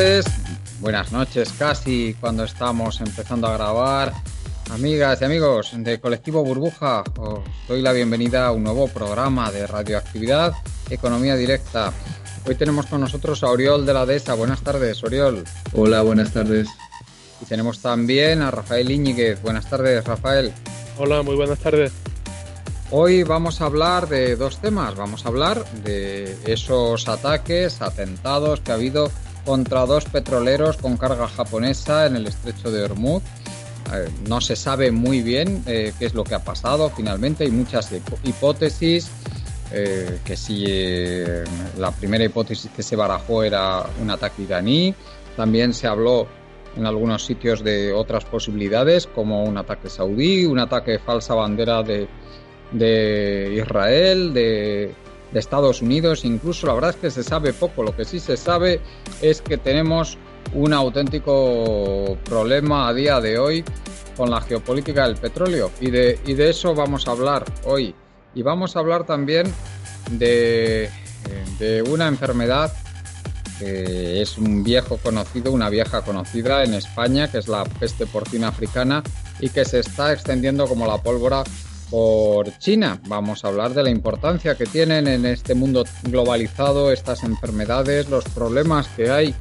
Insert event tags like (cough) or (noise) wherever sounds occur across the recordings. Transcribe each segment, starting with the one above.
Buenas tardes, buenas noches casi cuando estamos empezando a grabar. Amigas y amigos de Colectivo Burbuja, os doy la bienvenida a un nuevo programa de radioactividad, Economía Directa. Hoy tenemos con nosotros a Oriol de la DESA. Buenas tardes, Oriol. Hola, buenas tardes. Y tenemos también a Rafael Íñiguez. Buenas tardes, Rafael. Hola, muy buenas tardes. Hoy vamos a hablar de dos temas. Vamos a hablar de esos ataques, atentados que ha habido contra dos petroleros con carga japonesa en el estrecho de Hormuz. Eh, no se sabe muy bien eh, qué es lo que ha pasado finalmente. Hay muchas hipótesis. Eh, que si la primera hipótesis que se barajó era un ataque iraní. También se habló en algunos sitios de otras posibilidades como un ataque saudí, un ataque falsa bandera de, de Israel, de, de, Estados Unidos, incluso la verdad es que se sabe poco, lo que sí se sabe es que tenemos un auténtico problema a día de hoy con la geopolítica del petróleo. Y de, y de eso vamos a hablar hoy. Y vamos a hablar también de, de una enfermedad que es un viejo conocido, una vieja conocida en España, que es la peste porcina africana y que se está extendiendo como la pólvora por China. Vamos a hablar de la importancia que tienen en este mundo globalizado estas enfermedades, los problemas que hay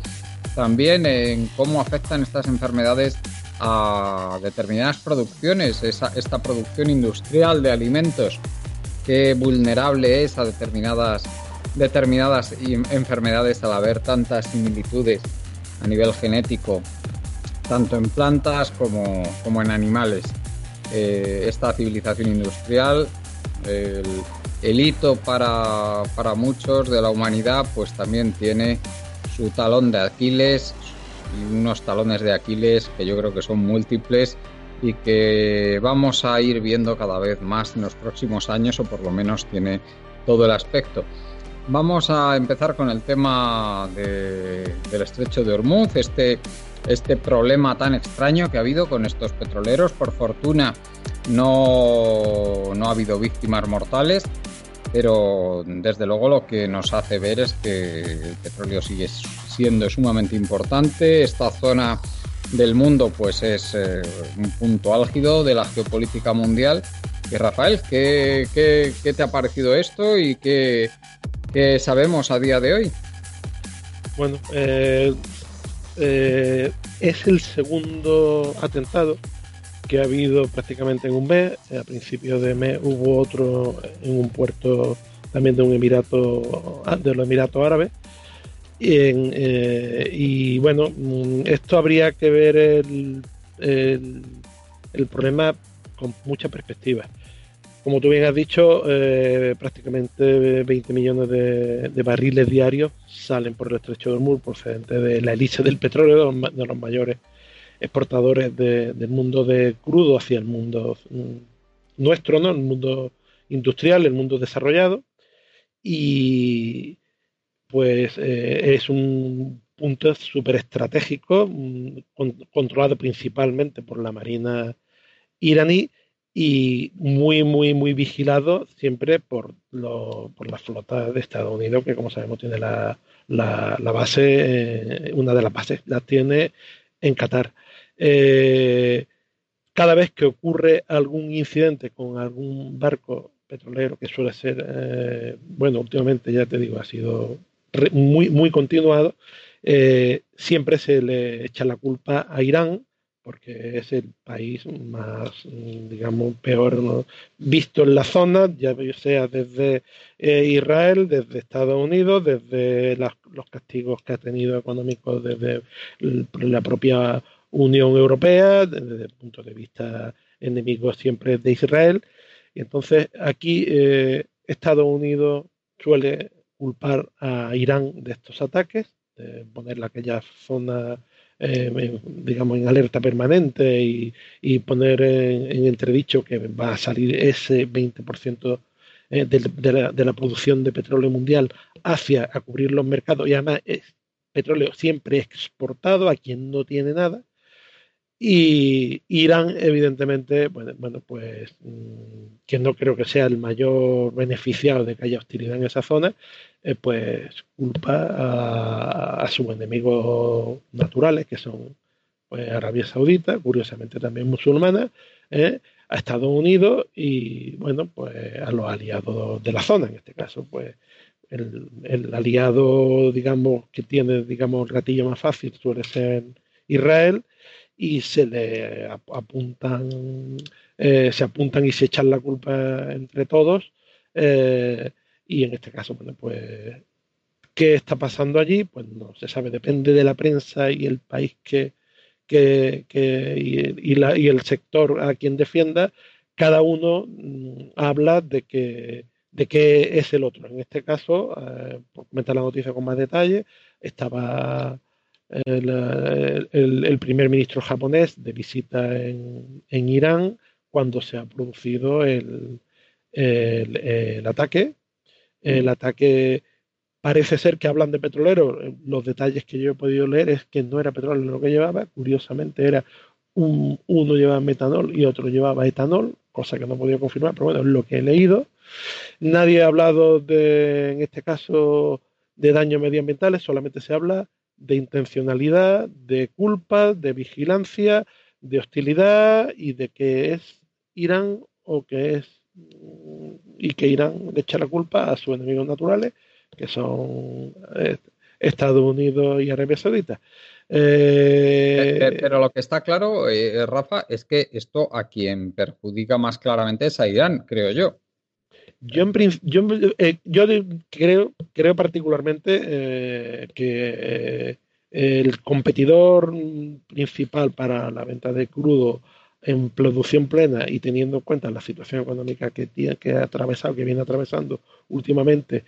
también en cómo afectan estas enfermedades a determinadas producciones, esta producción industrial de alimentos, qué vulnerable es a determinadas, determinadas enfermedades al haber tantas similitudes a nivel genético, tanto en plantas como, como en animales eh, esta civilización industrial, el, el hito para, para, muchos de la humanidad, pues también tiene su talón de Aquiles y unos talones de Aquiles que yo creo que son múltiples y que vamos a ir viendo cada vez más en los próximos años o por lo menos tiene todo el aspecto. Vamos a empezar con el tema de, del estrecho de Hormuz, este este problema tan extraño que ha habido con estos petroleros. Por fortuna no, no ha habido víctimas mortales, pero desde luego lo que nos hace ver es que el petróleo sigue siendo sumamente importante. Esta zona del mundo pues es eh, un punto álgido de la geopolítica mundial. Y Rafael, ¿qué, qué, qué te ha parecido esto y qué, qué, sabemos a día de hoy? Bueno, eh, eh, es el segundo atentado que ha habido prácticamente en un mes. A principios de mes hubo otro en un puerto también de un emirato de los Emiratos Árabes. Eh, y bueno, mm, esto habría que ver el, el, el problema con mucha perspectiva. Como tú bien has dicho, eh, prácticamente 20 millones de, barriles diarios salen por el estrecho de Hormuz procedente de la elite del petróleo, de los, de los mayores exportadores de, del mundo de crudo hacia el mundo mm, nuestro, ¿no? el mundo industrial, el mundo desarrollado. Y pues eh, es un punto súper estratégico, mm, con, controlado principalmente por la Marina iraní y muy, muy, muy vigilado siempre por, lo, por la flota de Estados Unidos, que como sabemos tiene la, la, la base, eh, una de las bases la tiene en Qatar. Eh, cada vez que ocurre algún incidente con algún barco petrolero que suele ser, eh, bueno, últimamente ya te digo, ha sido muy, muy continuado, eh, siempre se le echa la culpa a Irán porque es el país más, digamos, peor visto en la zona, ya sea desde eh, Israel, desde Estados Unidos, desde los castigos que ha tenido económicos desde la propia Unión Europea, desde el punto de vista enemigo siempre de Israel. Y entonces aquí eh, Estados Unidos suele culpar a Irán de estos ataques, de poner aquella zona eh, digamos, en alerta permanente y, poner en, entredicho que va a salir ese 20% eh, de, la, de, la, producción de petróleo mundial hacia a cubrir los mercados. Y además es petróleo siempre exportado a quien no tiene nada y Irán, evidentemente, bueno, bueno, pues mm, que no creo que sea el mayor beneficiado de que haya hostilidad en esa zona, eh, pues culpa a, sus enemigos naturales, que son pues, Arabia Saudita, curiosamente también musulmana, eh, a Estados Unidos y, bueno, pues a los aliados de la zona, en este caso, pues el, el aliado, digamos, que tiene, digamos, el gatillo más fácil suele ser Israel y se le apuntan, eh, se apuntan y se echan la culpa entre todos. Eh, y en este caso, bueno, pues, ¿qué está pasando allí? Pues no se sabe, depende de la prensa y el país que, que, y, la, y, el sector a quien defienda, cada uno mm, habla de que de qué es el otro. En este caso, eh, por comentar la noticia con más detalle, estaba el, primer ministro japonés de visita en, Irán cuando se ha producido el, ataque. El ataque parece ser que hablan de petrolero. Los detalles que yo he podido leer es que no era petróleo lo que llevaba. Curiosamente era un, uno llevaba metanol y otro llevaba etanol, cosa que no podía confirmar, pero bueno, es lo que he leído. Nadie ha hablado de, en este caso, de daños medioambientales, solamente se habla de intencionalidad, de culpa, de vigilancia, de hostilidad y de que es Irán o que es y que Irán le echa la culpa a sus enemigos naturales, que son eh, Estados Unidos y Arabia Saudita. Eh, pero lo que está claro, eh, Rafa, es que esto a quien perjudica más claramente es a Irán, creo yo. Yo, yo, eh, yo creo, creo particularmente eh, que eh, el competidor principal para la venta de crudo en producción plena y teniendo en cuenta la situación económica que, tiene, que ha atravesado, que viene atravesando últimamente,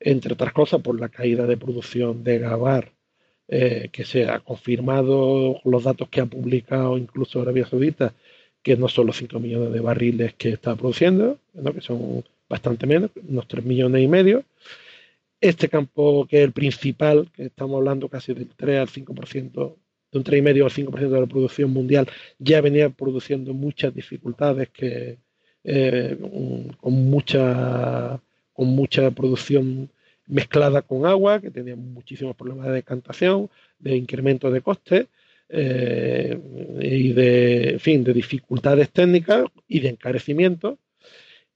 entre otras cosas por la caída de producción de Gabar, que se ha confirmado los datos que ha publicado incluso Arabia Saudita, que no son los 5 millones de barriles que está produciendo, que son bastante menos, unos 3 millones y medio. Este campo, que es el principal, que estamos hablando casi del 3 al 5%, de un 3,5 al 5% de la producción mundial, ya venía produciendo muchas dificultades que, eh, con, mucha, con mucha producción mezclada con agua, que tenía muchísimos problemas de decantación, de incremento de costes. Eh, y de, en fin, de dificultades técnicas y de encarecimiento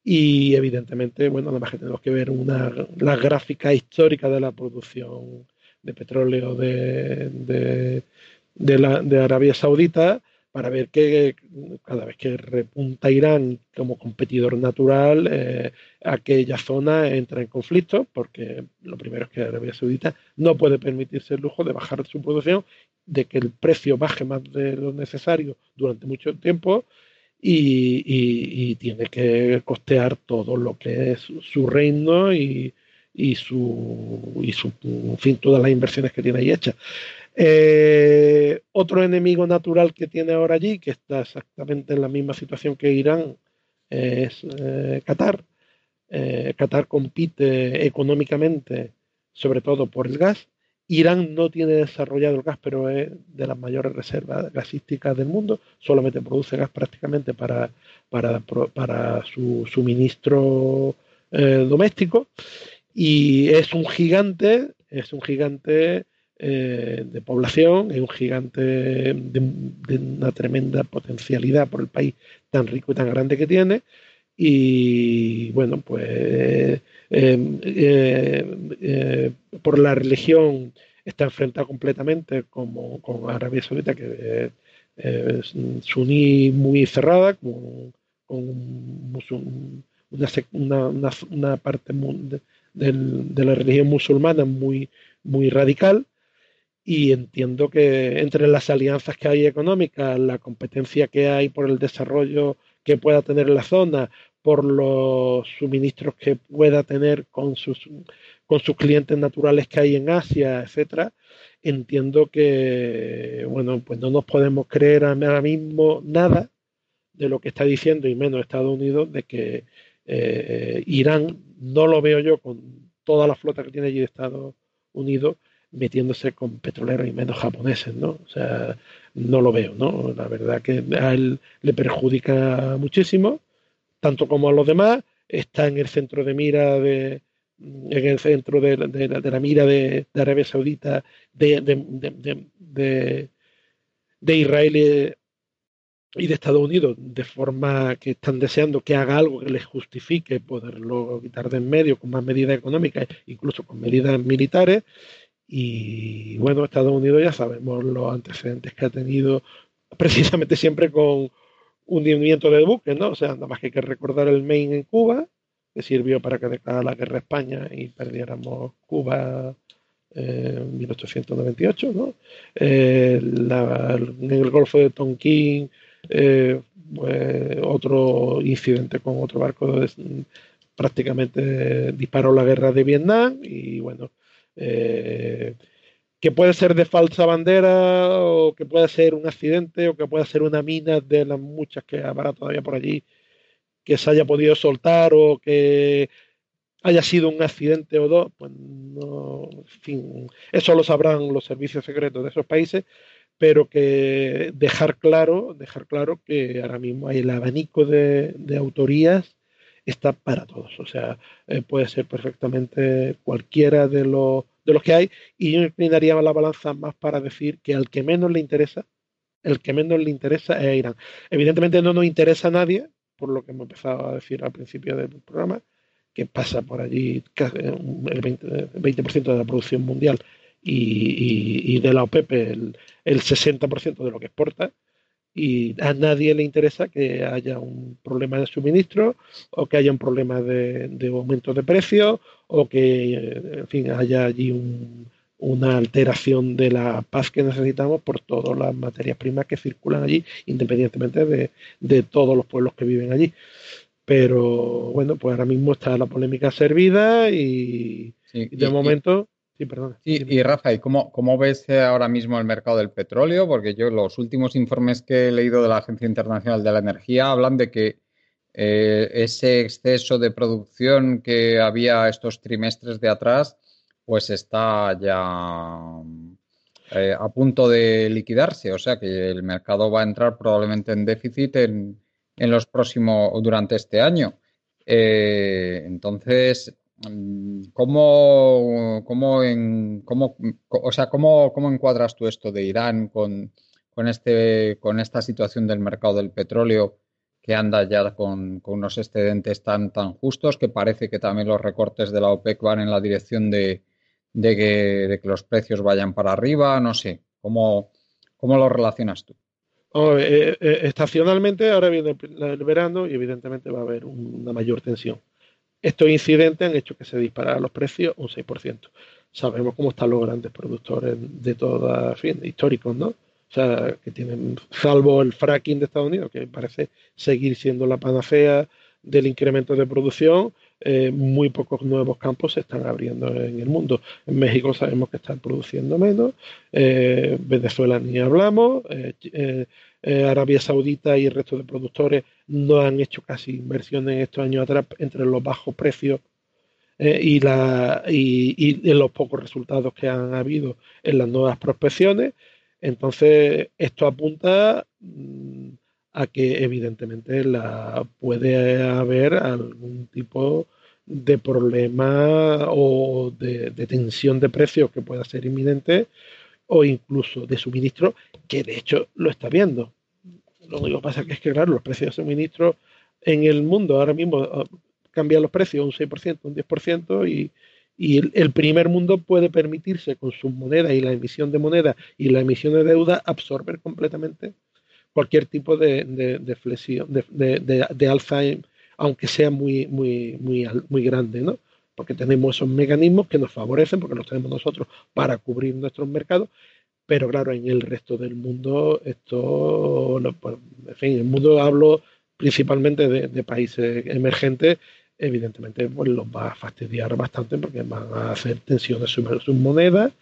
y evidentemente, bueno, nada más que tenemos que ver una, la gráfica histórica de la producción de petróleo de, de, de Arabia Saudita para ver que cada vez que repunta Irán como competidor natural, eh, aquella zona entra en conflicto, porque lo primero es que Arabia Saudita no puede permitirse el lujo de bajar su producción, de que el precio baje más de lo necesario durante mucho tiempo y, tiene que costear todo lo que es su reino y, su, y su, fin, todas las inversiones que tiene ahí hechas. Eh, otro enemigo natural que tiene ahora allí, que está exactamente en la misma situación que Irán, es eh, Qatar. Eh, Qatar compite económicamente, sobre todo por el gas, Irán no tiene desarrollado el gas, pero es de las mayores reservas gasísticas del mundo. Solamente produce gas prácticamente para, para, su suministro eh, doméstico. Y es un gigante, es un gigante eh, de población, es un gigante de, una tremenda potencialidad por el país tan rico y tan grande que tiene, y bueno, pues por la religión está enfrentado completamente como, con Arabia Saudita, que es suní muy cerrada, con, una, parte de, la religión musulmana muy, muy radical. Y entiendo que entre las alianzas que hay económicas, la competencia que hay por el desarrollo que pueda tener la zona, por los suministros que pueda tener con sus, con sus clientes naturales que hay en Asia, etcétera, entiendo que, bueno, pues no nos podemos creer ahora mismo nada de lo que está diciendo, y menos Estados Unidos, de que eh, Irán, no lo veo yo con toda la flota que tiene allí de Estados Unidos, metiéndose con petroleros y menos japoneses, ¿no? O sea, no lo veo, ¿no? La verdad que a él le perjudica muchísimo, tanto como a los demás, está en el centro de mira de, en el centro de, la mira de, Arabia Saudita, de, Israel y de Estados Unidos, de forma que están deseando que haga algo que les justifique poderlo quitar de en medio con más medidas económicas, incluso con medidas militares. Y bueno, Estados Unidos ya sabemos los antecedentes que ha tenido precisamente siempre con hundimiento de buques, ¿no? O sea, nada más que hay que recordar el Maine en Cuba, que sirvió para que declarara la guerra a España y perdiéramos Cuba eh, en 1898, ¿no? Eh, en el Golfo de Tonkin, eh, otro incidente con otro barco prácticamente disparó la guerra de Vietnam y bueno, que puede ser de falsa bandera o que puede ser un accidente o que puede ser una mina de las muchas que habrá todavía por allí que se haya podido soltar o que haya sido un accidente o dos, pues no, en fin, eso lo sabrán los servicios secretos de esos países, pero que dejar claro, dejar claro que ahora mismo hay el abanico de, autorías está para todos, o sea, eh, puede ser perfectamente cualquiera de los, de los que hay, y yo inclinaría la balanza más para decir que al que menos le interesa, el que menos le interesa es Irán. Evidentemente no nos interesa a nadie, por lo que hemos empezado a decir al principio del programa, que pasa por allí el 20%, de la producción mundial y, de la OPEP el, el 60% de lo que exporta, y a nadie le interesa que haya un problema de suministro o que haya un problema de, de aumento de precios o que en fin haya allí un, una alteración de la paz que necesitamos por todas las materias primas que circulan allí, independientemente de, todos los pueblos que viven allí. Pero bueno, pues ahora mismo está la polémica servida y, de momento... sí, perdón. y Rafa, ¿y cómo, cómo ves ahora mismo el mercado del petróleo? Porque yo los últimos informes que he leído de la Agencia Internacional de la Energía hablan de que eh, ese exceso de producción que había estos trimestres de atrás pues está ya eh, a punto de liquidarse, o sea que el mercado va a entrar probablemente en déficit en, los próximos, durante este año. Eh, entonces, ¿cómo, cómo, cómo, o sea, ¿cómo, cómo encuadras tú esto de Irán con, con, este, con esta situación del mercado del petróleo que anda ya con, unos excedentes tan, tan justos que parece que también los recortes de la OPEC van en la dirección de, de que, los precios vayan para arriba, no sé, ¿cómo, cómo lo relacionas tú? Eh, eh, estacionalmente ahora viene el, verano y evidentemente va a haber una mayor tensión. Estos incidentes han hecho que se dispararan los precios un 6%. Sabemos cómo están los grandes productores de toda, fin, históricos, ¿no? O sea, que tienen, salvo el fracking de Estados Unidos, que parece seguir siendo la panacea del incremento de producción, eh, muy pocos nuevos campos se están abriendo en el mundo. En México sabemos que están produciendo menos, eh, Venezuela ni hablamos, eh, Arabia Saudita y el resto de productores no han hecho casi inversiones estos años atrás entre los bajos precios y, la, y, los pocos resultados que han habido en las nuevas prospecciones. Entonces, esto apunta mm, a que evidentemente la, puede haber algún tipo de problema o de, tensión de precios que pueda ser inminente o incluso de suministro, que de hecho lo está viendo. Lo único que pasa es que, claro, los precios de suministro en el mundo ahora mismo ah, cambian los precios un 6%, un 10% y, y el, primer mundo puede permitirse con sus monedas y la emisión de moneda y la emisión de deuda absorber completamente cualquier tipo de, de, flexión, de, de, alza, aunque sea muy, muy, muy, muy grande, ¿no? Porque tenemos esos mecanismos que nos favorecen, porque los tenemos nosotros para cubrir nuestros mercados, pero claro, en el resto del mundo, esto, pues, en fin, el mundo hablo principalmente de, países emergentes, evidentemente pues los va a fastidiar bastante porque van a hacer tensiones sobre sus monedas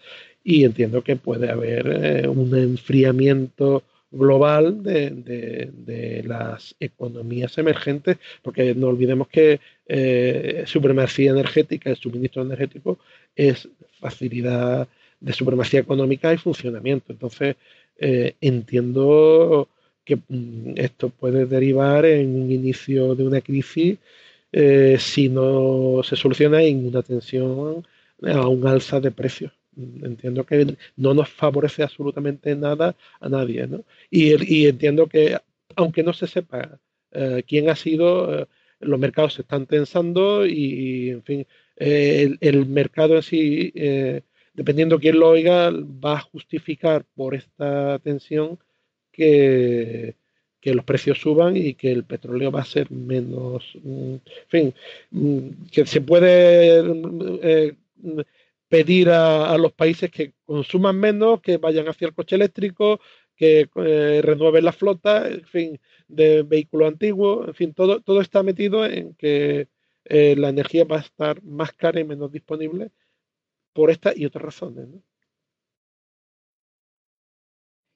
y entiendo que puede haber eh, un enfriamiento global de, las economías emergentes, porque no olvidemos que eh, supremacía energética, el suministro energético es facilidad de supremacía económica y funcionamiento. Entonces, eh, entiendo que mm, esto puede derivar en un inicio de una crisis eh, si no se soluciona en una tensión a un alza de precios. Entiendo que no nos favorece absolutamente nada a nadie, ¿no? Y, entiendo que, aunque no se sepa eh, quién ha sido, eh, los mercados se están tensando y, en fin, el, mercado en sí, dependiendo quién lo oiga, va a justificar por esta tensión que, que los precios suban y que el petróleo va a ser menos, mm, en fin, mm, que se puede eh, pedir a, los países que consuman menos, que vayan hacia el coche eléctrico, que eh, renueven la flota, en fin, de vehículos antiguos, en fin, todo, todo está metido en que eh, la energía va a estar más cara y menos disponible por estas y otras razones.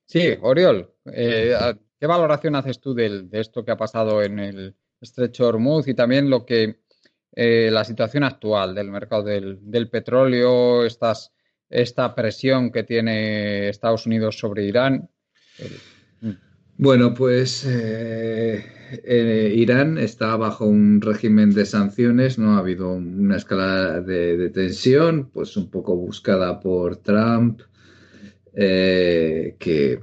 Sí, Oriol, ¿Qué valoración haces tú de, esto que ha pasado en el estrecho Hormuz y también lo que eh, la situación actual del mercado del, petróleo, estas, esta presión que tiene Estados Unidos sobre Irán? Mm. Bueno, pues eh, eh, Irán está bajo un régimen de sanciones, no ha habido una escala de, tensión, pues un poco buscada por Trump, que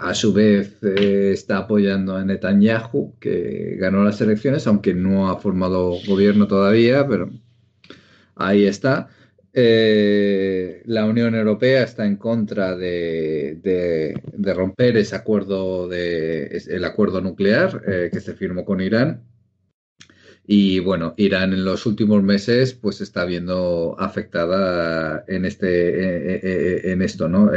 a su vez eh, está apoyando a Netanyahu, que ganó las elecciones, aunque no ha formado gobierno todavía, pero ahí está. Eh, la Unión Europea está en contra de, romper ese acuerdo, de, el acuerdo nuclear eh, que se firmó con Irán y bueno, Irán en los últimos meses pues está viendo afectada en este eh, eh, eh, en esto, ¿no?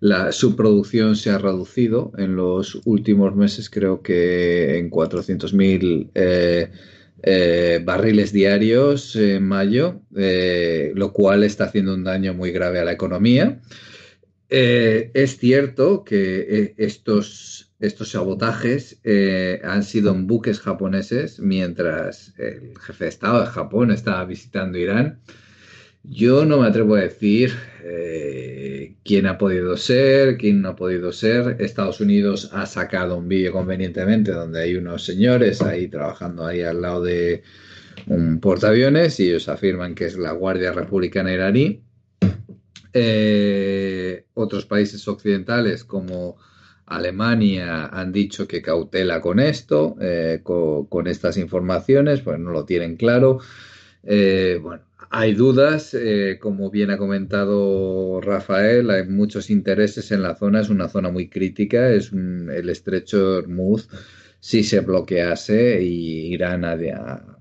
la, su producción se ha reducido en los últimos meses, creo que en 400.000 eh, barriles diarios en mayo, lo cual está haciendo un daño muy grave a la economía. es cierto que estos estos sabotajes eh, han sido en buques japoneses mientras el jefe de Estado de Japón estaba visitando Irán. Yo no me atrevo a decir eh, quién ha podido ser, quién no ha podido ser. Estados Unidos ha sacado un vídeo convenientemente donde hay unos señores ahí trabajando ahí al lado de un portaaviones y ellos afirman que es la Guardia Republicana iraní. Eh, otros países occidentales como Alemania han dicho que cautela con esto, eh, con, estas informaciones, pues no lo tienen claro. Eh, bueno, hay dudas, eh, como bien ha comentado Rafael, hay muchos intereses en la zona, es una zona muy crítica, es el estrecho Hormuz, si se bloquease, y Irán ha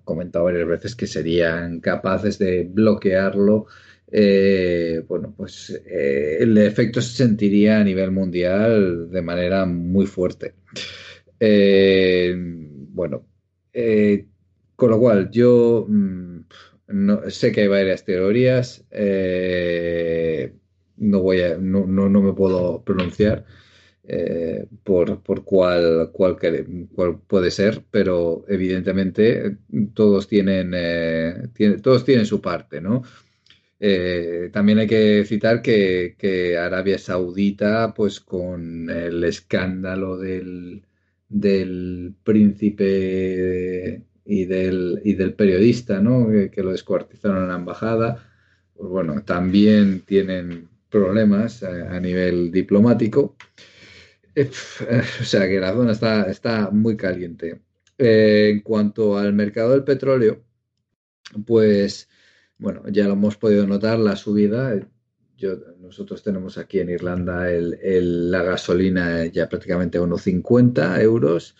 comentado varias veces que serían capaces de bloquearlo eh, bueno, pues eh, el efecto se sentiría a nivel mundial de manera muy fuerte. Eh, bueno, con lo cual yo mm, no, sé que hay varias teorías, no, voy a, no, no, me puedo pronunciar. por, por cuál, cuál, puede ser, pero evidentemente todos tienen, todos tienen su parte, ¿no? Eh, también hay que citar que, Arabia Saudita, pues con el escándalo del, del príncipe y del, y del periodista, ¿no? Que, lo descuartizaron en la embajada, pues bueno, también tienen problemas a, nivel diplomático. Eh, o sea que la zona está, está muy caliente. Eh, en cuanto al mercado del petróleo, pues bueno, ya lo hemos podido notar, la subida. Yo, nosotros tenemos aquí en Irlanda la gasolina ya prácticamente a 1,50 euros,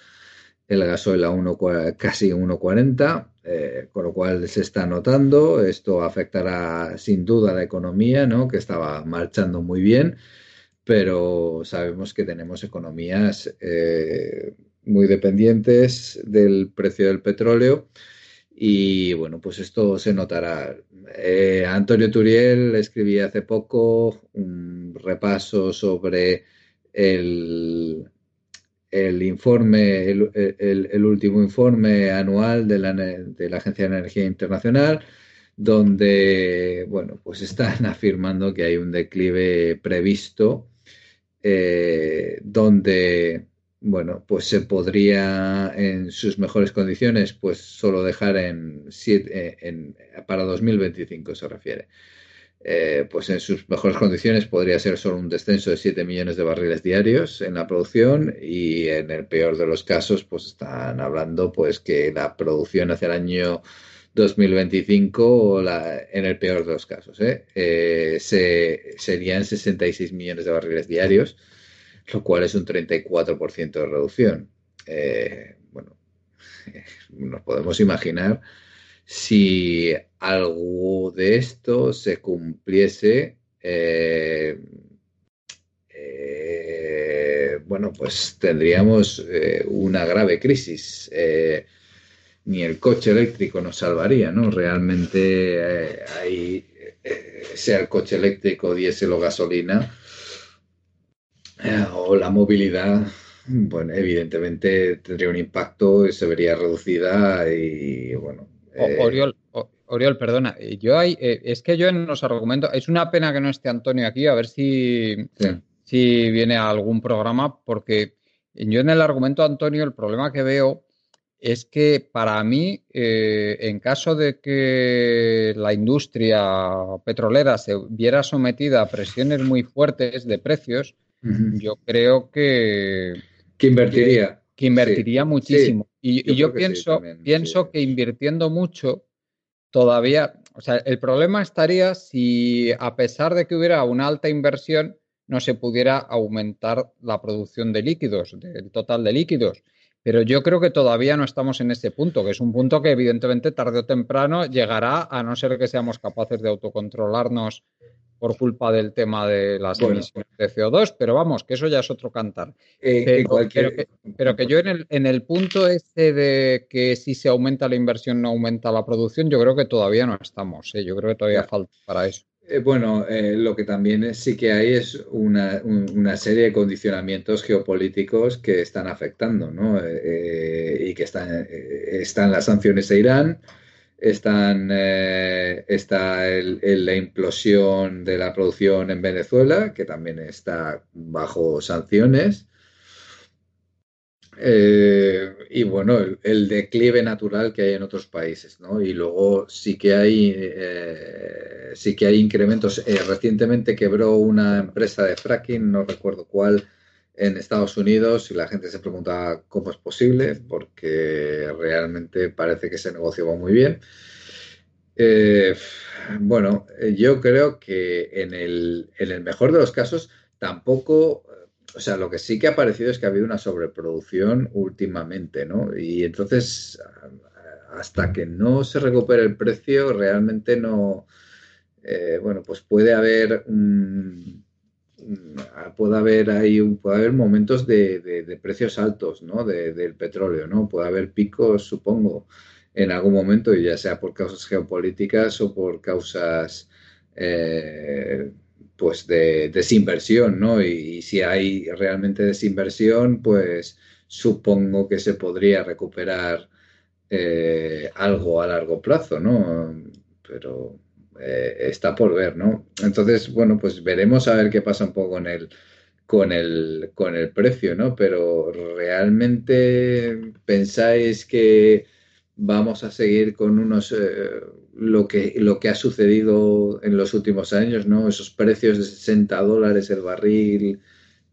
el gasoil a casi 1,40, eh, con lo cual se está notando. Esto afectará sin duda a la economía, ¿no? que estaba marchando muy bien, pero sabemos que tenemos economías eh, muy dependientes del precio del petróleo. Y bueno, pues esto se notará. Eh, Antonio Turiel escribía hace poco un repaso sobre el, el informe, el, último informe anual de la, de la Agencia de Energía Internacional, donde, bueno, pues están (laughs) afirmando que hay un declive previsto, eh, donde bueno, pues se podría en sus mejores condiciones, pues solo dejar en, siete, en para 2025 se refiere. Eh, pues en sus mejores condiciones podría ser solo un descenso de 7 millones de barriles diarios en la producción y en el peor de los casos pues están hablando pues que la producción hacia el año 2025 la, en el peor de los casos ¿eh? Eh, se, serían 66 millones de barriles diarios lo cual es un 34% de reducción. Eh, bueno, (laughs) nos podemos imaginar si algo de esto se cumpliese, eh, eh, bueno, pues tendríamos una grave crisis. ni el coche eléctrico nos salvaría, ¿no? Realmente ahí, sea el coche eléctrico, diésel o gasolina, eh, o la movilidad, bueno, evidentemente tendría un impacto y se vería reducida y bueno. Eh, Oriol, Oriol, perdona, yo hay, eh, es que yo en los argumentos, es una pena que no esté Antonio aquí, a ver si, si viene a algún programa, porque yo en el argumento Antonio el problema que veo es que para mí, en caso de que la industria petrolera se viera sometida a presiones muy fuertes de precios, yo creo que... Que invertiría. Que, invertiría muchísimo. y, yo, pienso, pienso que invirtiendo mucho, todavía, o sea, el problema estaría si a pesar de que hubiera una alta inversión, no se pudiera aumentar la producción de líquidos, del total de líquidos. Pero yo creo que todavía no estamos en ese punto, que es un punto que evidentemente tarde o temprano llegará, a no ser que seamos capaces de autocontrolarnos por culpa del tema de las emisiones de CO2, pero vamos, que eso ya es otro cantar. Eh, pero, que, yo en el, en el punto este de que si se aumenta la inversión no aumenta la producción, yo creo que todavía no estamos, ¿eh? yo creo que todavía falta para eso. Eh, bueno, lo que también sí que hay es una, serie de condicionamientos geopolíticos que están afectando, ¿no? y que están, están las sanciones a Irán, están, eh, está la implosión de la producción en Venezuela, que también está bajo sanciones. Eh, y bueno, el, declive natural que hay en otros países, ¿no? Y luego sí que hay, eh, sí que hay incrementos. recientemente quebró una empresa de fracking, no recuerdo cuál, en Estados Unidos y la gente se pregunta cómo es posible, porque realmente parece que se negoció muy bien. Eh, bueno, yo creo que en el, en el mejor de los casos tampoco, o sea, lo que sí que ha parecido es que ha habido una sobreproducción últimamente, ¿no? Y entonces, hasta que no se recupere el precio, realmente no, eh, bueno, pues puede haber un puede haber ahí puede haber momentos de, precios altos ¿no? del petróleo, ¿no? Puede haber picos, supongo, en algún momento, ya sea por causas geopolíticas o por causas eh, pues de desinversión, ¿no? Y, si hay realmente desinversión, pues supongo que se podría recuperar eh, algo a largo plazo, ¿no? Pero eh, está por ver, ¿no? Entonces, bueno, pues veremos a ver qué pasa un poco con el, con el, con el precio, ¿no? Pero realmente pensáis que vamos a seguir con unos eh, lo que lo que ha sucedido en los últimos años, ¿no? Esos precios de 60 dólares el barril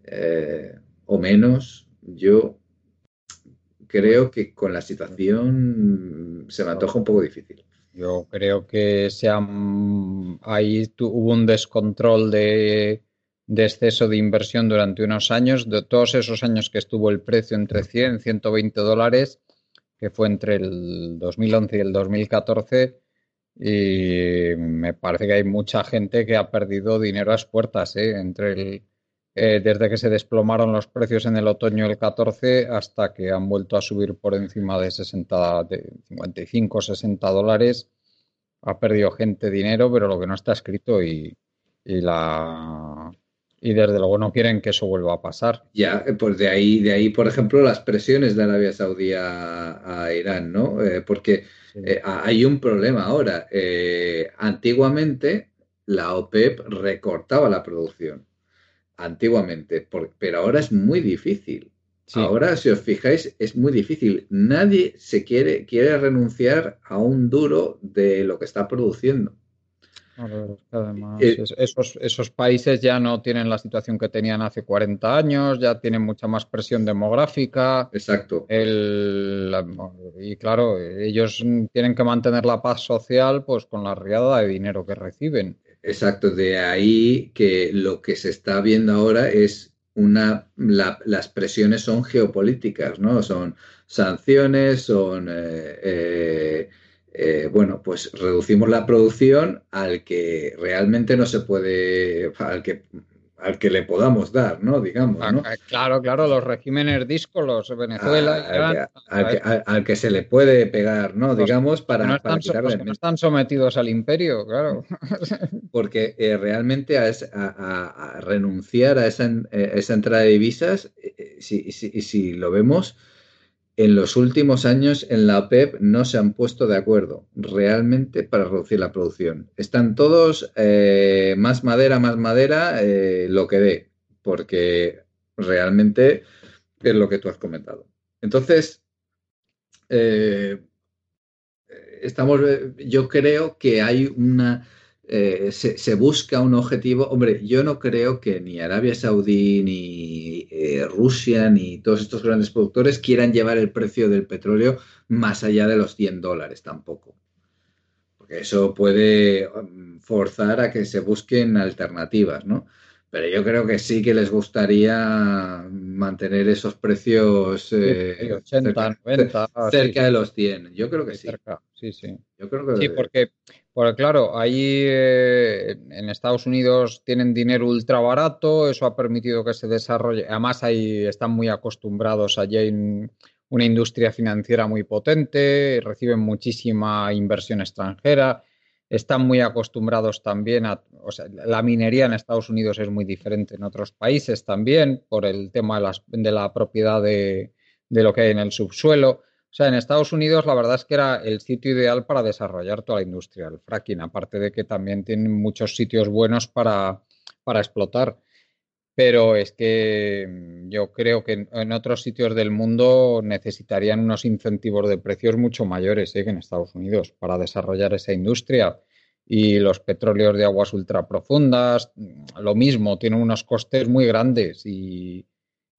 eh, o menos. Yo creo que con la situación se me antoja un poco difícil. Yo creo que ahí hubo un descontrol de, exceso de inversión durante unos años. De todos esos años que estuvo el precio entre 100 y 120 dólares, que fue entre el 2011 y el 2014, y me parece que hay mucha gente que ha perdido dinero a las puertas, ¿eh? entre el eh, desde que se desplomaron los precios en el otoño del 14 hasta que han vuelto a subir por encima de 60, de 55, 60 dólares. Ha perdido gente dinero, pero lo que no está escrito y, y la y desde luego no quieren que eso vuelva a pasar. Ya, pues de ahí, de ahí, por ejemplo, las presiones de Arabia Saudí a, Irán, ¿no? Eh, porque eh, hay un problema ahora. antiguamente la OPEP recortaba la producción antiguamente, pero ahora es muy difícil. Ahora, si os fijáis, es muy difícil. Nadie se quiere, quiere renunciar a un duro de lo que está produciendo. además, eh, esos, esos países ya no tienen la situación que tenían hace 40 años, ya tienen mucha más presión demográfica. Exacto. y claro, ellos tienen que mantener la paz social pues con la riada de dinero que reciben. Exacto, de ahí que lo que se está viendo ahora es una, las presiones son geopolíticas, ¿no? Son sanciones, son, eh, eh, eh, bueno, pues reducimos la producción al que realmente no se puede, al que al que le podamos dar, ¿no? Digamos, ¿no? Claro, claro, los regímenes díscolos, Venezuela, al, que, se le puede pegar, ¿no? Digamos, para, no están, no están sometidos al imperio, claro. Porque eh, realmente a, renunciar a esa, eh, esa, entrada de divisas, eh, si, si, si lo vemos, en los últimos años en la OPEP no se han puesto de acuerdo realmente para reducir la producción. Están todos eh, más madera, más madera, eh, lo que dé, porque realmente es lo que tú has comentado. Entonces, eh, estamos, yo creo que hay una eh, se, busca un objetivo. Hombre, yo no creo que ni Arabia Saudí, ni eh, Rusia, ni todos estos grandes productores quieran llevar el precio del petróleo más allá de los 100 dólares tampoco. Porque eso puede um, forzar a que se busquen alternativas, ¿no? Pero yo creo que sí que les gustaría mantener esos precios 80, eh, 90, cerca, de los 100. Yo creo que sí. sí, sí. Yo creo que sí, porque porque claro, ahí eh, en Estados Unidos tienen dinero ultra barato, eso ha permitido que se desarrolle. Además, ahí están muy acostumbrados, allí hay una industria financiera muy potente, reciben muchísima inversión extranjera, están muy acostumbrados también a. O sea, la minería en Estados Unidos es muy diferente en otros países también, por el tema de, de la propiedad de, de lo que hay en el subsuelo. O sea, en Estados Unidos la verdad es que era el sitio ideal para desarrollar toda la industria, el fracking, aparte de que también tienen muchos sitios buenos para, explotar. Pero es que mm, yo creo que en, otros sitios del mundo necesitarían unos incentivos de precios mucho mayores ¿eh? que en Estados Unidos para desarrollar esa industria. Y los petróleos de aguas ultraprofundas, mm, lo mismo, tienen unos costes muy grandes y,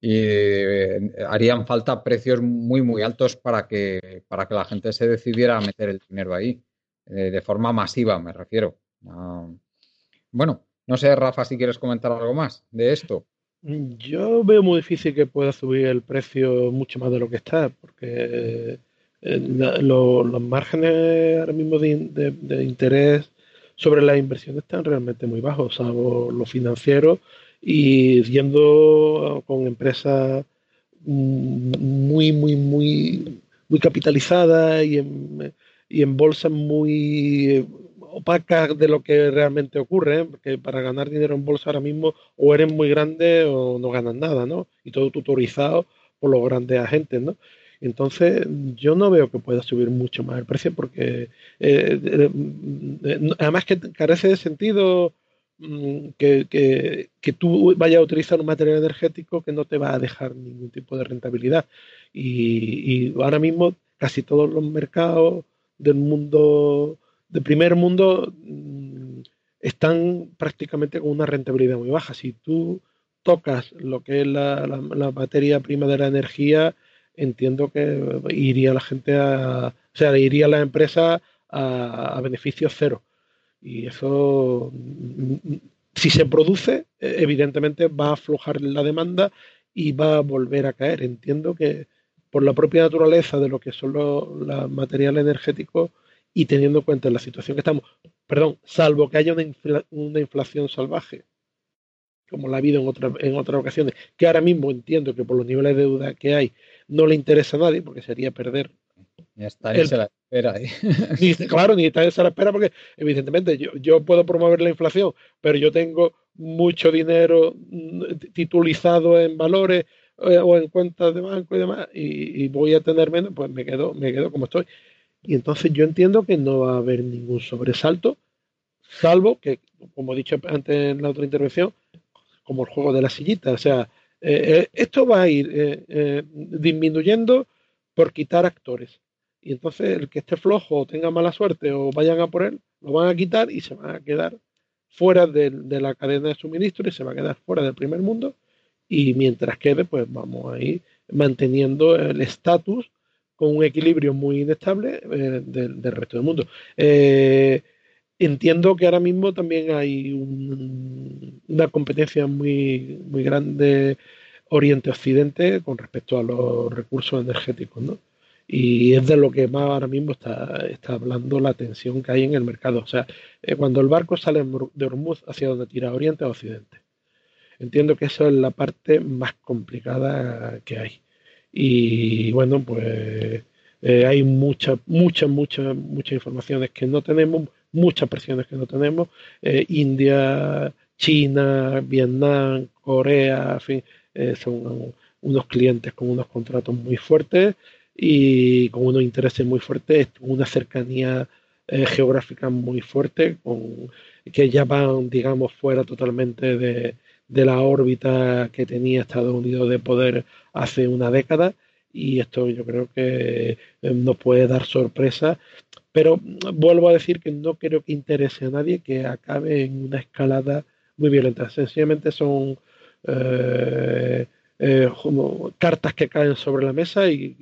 y eh, harían falta precios muy, muy altos para que, para que la gente se decidiera a meter el dinero ahí, eh, de forma masiva, me refiero. Ah, bueno, no sé, Rafa, si quieres comentar algo más de esto. Yo veo muy difícil que pueda subir el precio mucho más de lo que está, porque eh, los márgenes ahora mismo de, de, interés sobre las inversiones están realmente muy bajos, salvo los financieros y yendo con empresas muy, muy, muy, muy capitalizadas y en, y en bolsas muy opacas de lo que realmente ocurre, ¿eh? porque para ganar dinero en bolsa ahora mismo o eres muy grande o no ganas nada, ¿no? Y todo tutorizado por los grandes agentes, ¿no? Entonces, yo no veo que pueda subir mucho más el precio porque eh, eh, además que carece de sentido Mm, que, que, tú vayas a utilizar un material energético que no te va a dejar ningún tipo de rentabilidad. Y, ahora mismo casi todos los mercados del mundo, del primer mundo, mm, están prácticamente con una rentabilidad muy baja. Si tú tocas lo que es la, la, materia prima de la energía, entiendo que iría la gente a, o sea, iría la empresa a, a beneficio cero. Y eso, si se produce, evidentemente va a aflojar la demanda y va a volver a caer. Entiendo que por la propia naturaleza de lo que son los, materiales energéticos y teniendo en cuenta la situación que estamos, perdón, salvo que haya una, inflación salvaje, como la ha habido en, en otras ocasiones, que ahora mismo entiendo que por los niveles de deuda que hay no le interesa a nadie, porque sería perder. Ya está, se la espera. (laughs) claro, ni está se la espera, porque evidentemente yo, yo puedo promover la inflación, pero yo tengo mucho dinero mm, titulizado en valores eh, o en cuentas de banco y demás, y, voy a tener menos, pues me quedo, me quedo como estoy. Y entonces yo entiendo que no va a haber ningún sobresalto, salvo que, como he dicho antes en la otra intervención, como el juego de la sillita, o sea, eh, eh, esto va a ir disminuyendo por quitar actores. Y entonces el que esté flojo o tenga mala suerte o vayan a por él, lo van a quitar y se van a quedar fuera de, de la cadena de suministro y se va a quedar fuera del primer mundo y mientras quede, pues vamos a ir manteniendo el estatus con un equilibrio muy inestable eh, del, resto del mundo. Eh, entiendo que ahora mismo también hay una competencia muy, muy grande Oriente-Occidente con respecto a los recursos energéticos, ¿no? Y es de lo que más ahora mismo está, está hablando la tensión que hay en el mercado. O sea, eh, cuando el barco sale de Hormuz, ¿hacia dónde tira? ¿Oriente o Occidente? Entiendo que eso es la parte más complicada que hay. Y bueno, pues eh, hay muchas, muchas, muchas, muchas informaciones que no tenemos, muchas presiones que no tenemos. Eh, India, China, Vietnam, Corea, en fin, son unos clientes con unos contratos muy fuertes y con unos intereses muy fuertes, una cercanía geográfica muy fuerte, con, que ya van, digamos, fuera totalmente de, de la órbita que tenía Estados Unidos de poder hace una década y esto yo creo que eh, nos puede dar sorpresa, pero vuelvo a decir que no creo que interese a nadie que acabe en una escalada muy violenta. Sencillamente son eh, eh, cartas que caen sobre la mesa y,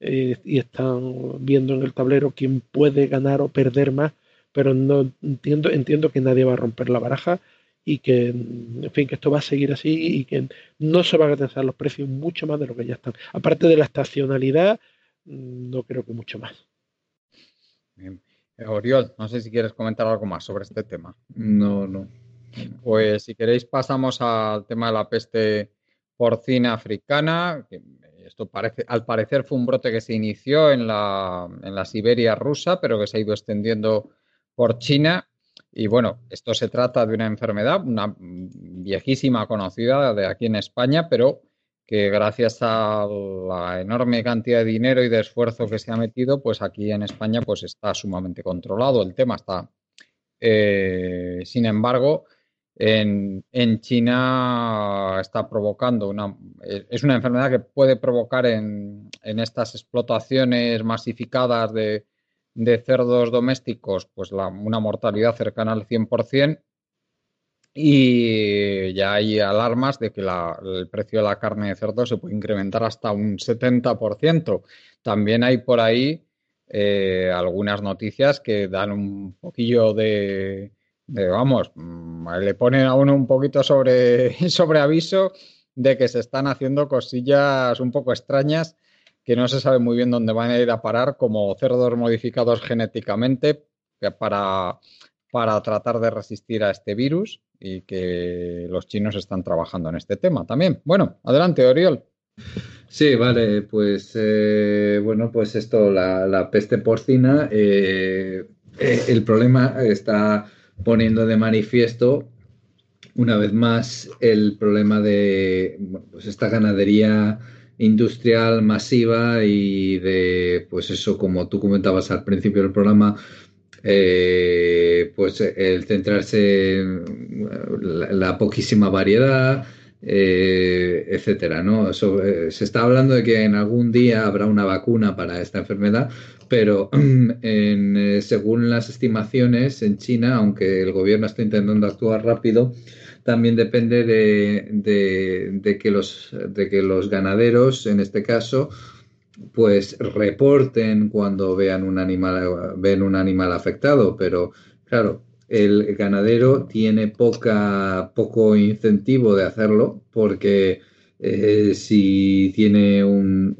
y están viendo en el tablero quién puede ganar o perder más, pero no entiendo, entiendo que nadie va a romper la baraja y que, en fin, que esto va a seguir así y que no se van a tensar los precios mucho más de lo que ya están. Aparte de la estacionalidad, no creo que mucho más. Bien. Eh, Oriol, no sé si quieres comentar algo más sobre este tema. No, no. Pues si queréis pasamos al tema de la peste porcina africana. Esto parece, al parecer fue un brote que se inició en la, en la Siberia rusa, pero que se ha ido extendiendo por China y bueno, esto se trata de una enfermedad, una viejísima conocida de aquí en España, pero que gracias a la enorme cantidad de dinero y de esfuerzo que se ha metido, pues aquí en España pues está sumamente controlado el tema. Está, eh, sin embargo, en, China está provocando una es una enfermedad que puede provocar en, en estas explotaciones masificadas de, de cerdos domésticos, pues una mortalidad cercana al 100%. Y ya hay alarmas de que el precio de la carne de cerdo se puede incrementar hasta un 70%. También hay por ahí eh, algunas noticias que dan un poquillo de, vamos, mm, le ponen a uno un poquito sobre, (laughs) sobre aviso de que se están haciendo cosillas un poco extrañas que no se sabe muy bien dónde van a ir a parar, como cerdos modificados genéticamente para, para tratar de resistir a este virus y que los chinos están trabajando en este tema también. Bueno, adelante, Oriol. Sí, vale, pues eh, bueno, pues esto, la, peste porcina, eh, eh, el problema está poniendo de manifiesto una vez más el problema de pues esta ganadería industrial masiva y de, pues eso, como tú comentabas al principio del programa, eh, pues el centrarse en la, poquísima variedad, eh, etcétera, ¿no? Eh, se está hablando de que en algún día habrá una vacuna para esta enfermedad, pero (clears throat) en, según las estimaciones en China, aunque el gobierno está intentando actuar rápido, también depende de, que los, de que los ganaderos, en este caso, pues reporten cuando vean un animal, ven un animal afectado, pero claro, el ganadero tiene poca, poco incentivo de hacerlo porque eh, si tiene un,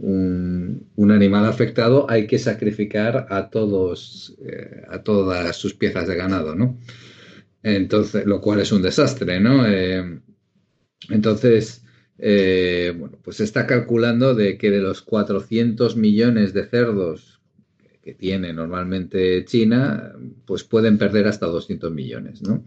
un, animal afectado hay que sacrificar a todos eh, a todas sus piezas de ganado, ¿no? Entonces, lo cual es un desastre, ¿no? Eh, entonces, bueno, pues se está calculando de que de los 400 millones de cerdos que tiene normalmente China, pues pueden perder hasta 200 millones, ¿no?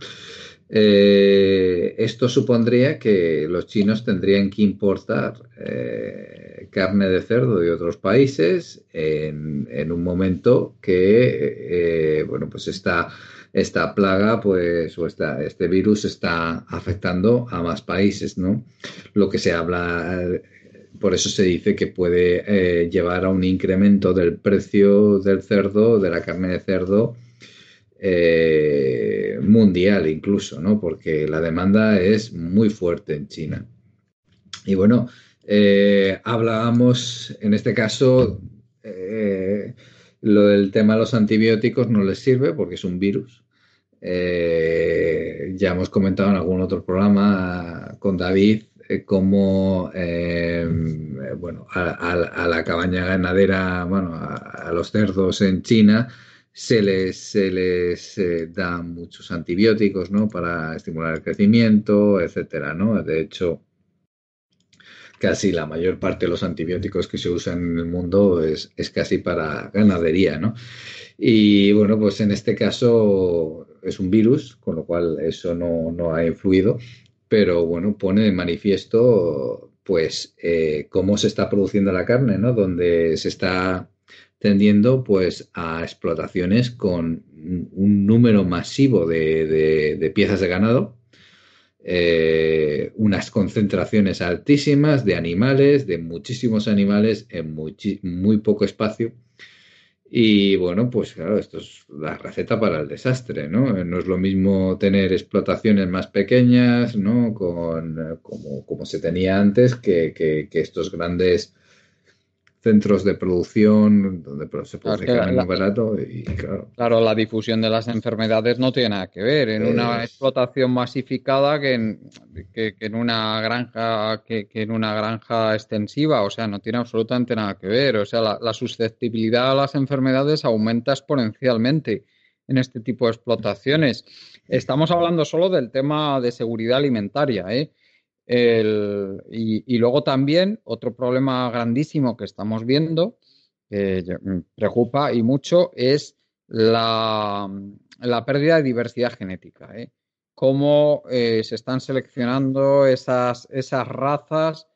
Eh, esto supondría que los chinos tendrían que importar eh, carne de cerdo de otros países en, un momento que, eh, bueno, pues esta, esta plaga, pues, o esta, este virus está afectando a más países, ¿no? Lo que se habla, por eso se dice que puede llevar a un incremento del precio del cerdo, de la carne de cerdo, eh, mundial incluso, ¿no? Porque la demanda es muy fuerte en China. Y bueno, eh, hablábamos en este caso, eh, lo del tema de los antibióticos no les sirve porque es un virus. ya hemos comentado en algún otro programa con David cómo bueno, a, la cabaña ganadera, bueno, a, los cerdos en China, se les, se les eh, da muchos antibióticos, ¿no? Para estimular el crecimiento, etcétera, ¿no? De hecho, casi la mayor parte de los antibióticos que se usan en el mundo es, casi para ganadería, ¿no? Y bueno, pues en este caso es un virus, con lo cual eso no, ha influido, pero bueno, pone de manifiesto pues eh, cómo se está produciendo la carne, ¿no? Donde se está tendiendo pues a explotaciones con un número masivo de, piezas de ganado, eh, unas concentraciones altísimas de animales, de muchísimos animales en muy poco espacio. Y bueno, pues claro, esto es la receta para el desastre, ¿no? No es lo mismo tener explotaciones más pequeñas, ¿no? Con, como, se tenía antes, que, que estos grandes centros de producción donde se puede claro, muy barato y claro. Claro, la difusión de las enfermedades no tiene nada que ver en una explotación masificada que en, que, en una granja que, en una granja extensiva, o sea, no tiene absolutamente nada que ver, o sea, la, la susceptibilidad a las enfermedades aumenta exponencialmente en este tipo de explotaciones. Estamos hablando solo del tema de seguridad alimentaria, ¿eh? Y, luego también otro problema grandísimo que estamos viendo, que preocupa y mucho, es la, pérdida de diversidad genética. ¿eh? Cómo eh, se están seleccionando esas, esas razas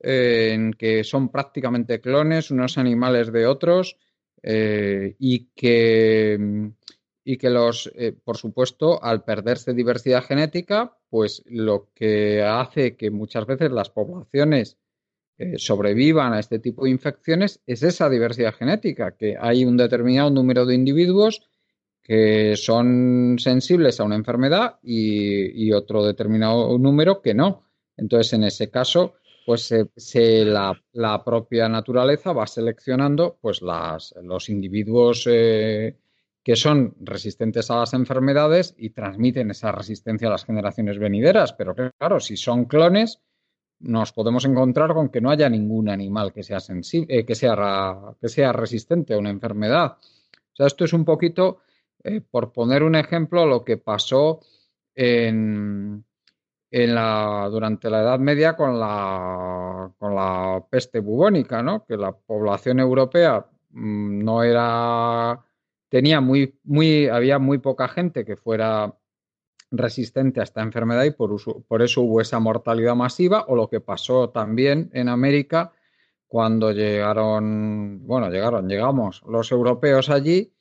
eh, en que son prácticamente clones unos animales de otros y que y que los, eh, por supuesto, al perderse diversidad genética, pues lo que hace que muchas veces las poblaciones eh, sobrevivan a este tipo de infecciones es esa diversidad genética, que hay un determinado número de individuos que son sensibles a una enfermedad y, otro determinado número que no. Entonces, en ese caso, pues se, la, la, propia naturaleza va seleccionando pues las, los individuos eh, que son resistentes a las enfermedades y transmiten esa resistencia a las generaciones venideras. Pero claro, si son clones, nos podemos encontrar con que no haya ningún animal que sea, sensible, eh, que sea, que sea resistente a una enfermedad. O sea, esto es un poquito, eh, por poner un ejemplo, lo que pasó en, en la, durante la Edad Media con la, con la peste bubónica, ¿no? que la población europea mm, no era tenía muy, muy, había muy poca gente que fuera resistente a esta enfermedad y por, por eso hubo esa mortalidad masiva o lo que pasó también en América cuando llegaron, bueno, llegaron, llegamos los europeos allí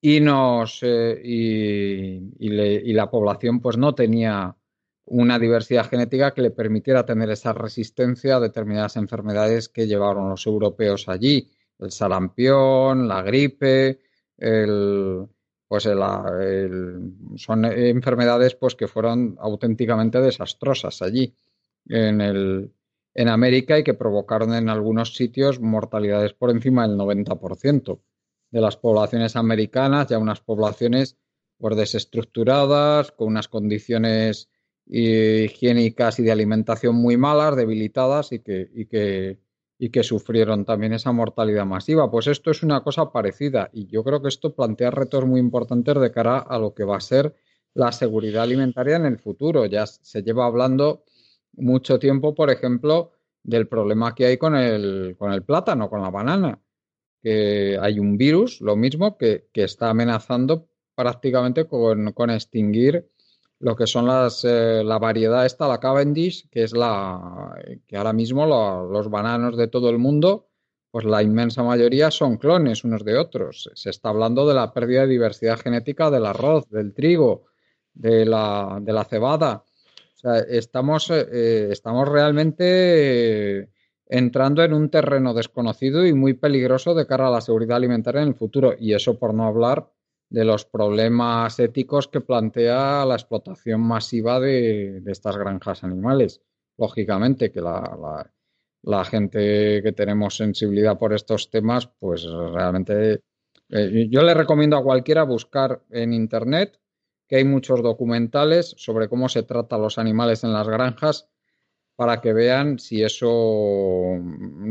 y nos eh, y, y, la población pues no tenía una diversidad genética que le permitiera tener esa resistencia a determinadas enfermedades que llevaron los europeos allí, el sarampión, la gripe, el, pues son enfermedades pues que fueron auténticamente desastrosas allí en el, en América y que provocaron en algunos sitios mortalidades por encima del 90% de las poblaciones americanas, ya unas poblaciones pues, desestructuradas, con unas condiciones higiénicas y de alimentación muy malas, debilitadas y que, y que sufrieron también esa mortalidad masiva. Pues esto es una cosa parecida y yo creo que esto plantea retos muy importantes de cara a lo que va a ser la seguridad alimentaria en el futuro. Ya se lleva hablando mucho tiempo, por ejemplo, del problema que hay con el, con el plátano, con la banana, que hay un virus, lo mismo, que, que está amenazando prácticamente con, con extinguir lo que son las, eh, la variedad esta, la Cavendish, que es la que ahora mismo los bananos de todo el mundo, pues la inmensa mayoría son clones unos de otros. Se está hablando de la pérdida de diversidad genética del arroz, del trigo, de la, de la cebada. O sea, estamos, eh, estamos realmente entrando en un terreno desconocido y muy peligroso de cara a la seguridad alimentaria en el futuro. Y eso por no hablar de los problemas éticos que plantea la explotación masiva de, estas granjas animales. Lógicamente que la, la, gente que tenemos sensibilidad por estos temas, pues realmente eh, yo le recomiendo a cualquiera buscar en Internet que hay muchos documentales sobre cómo se trata a los animales en las granjas para que vean si eso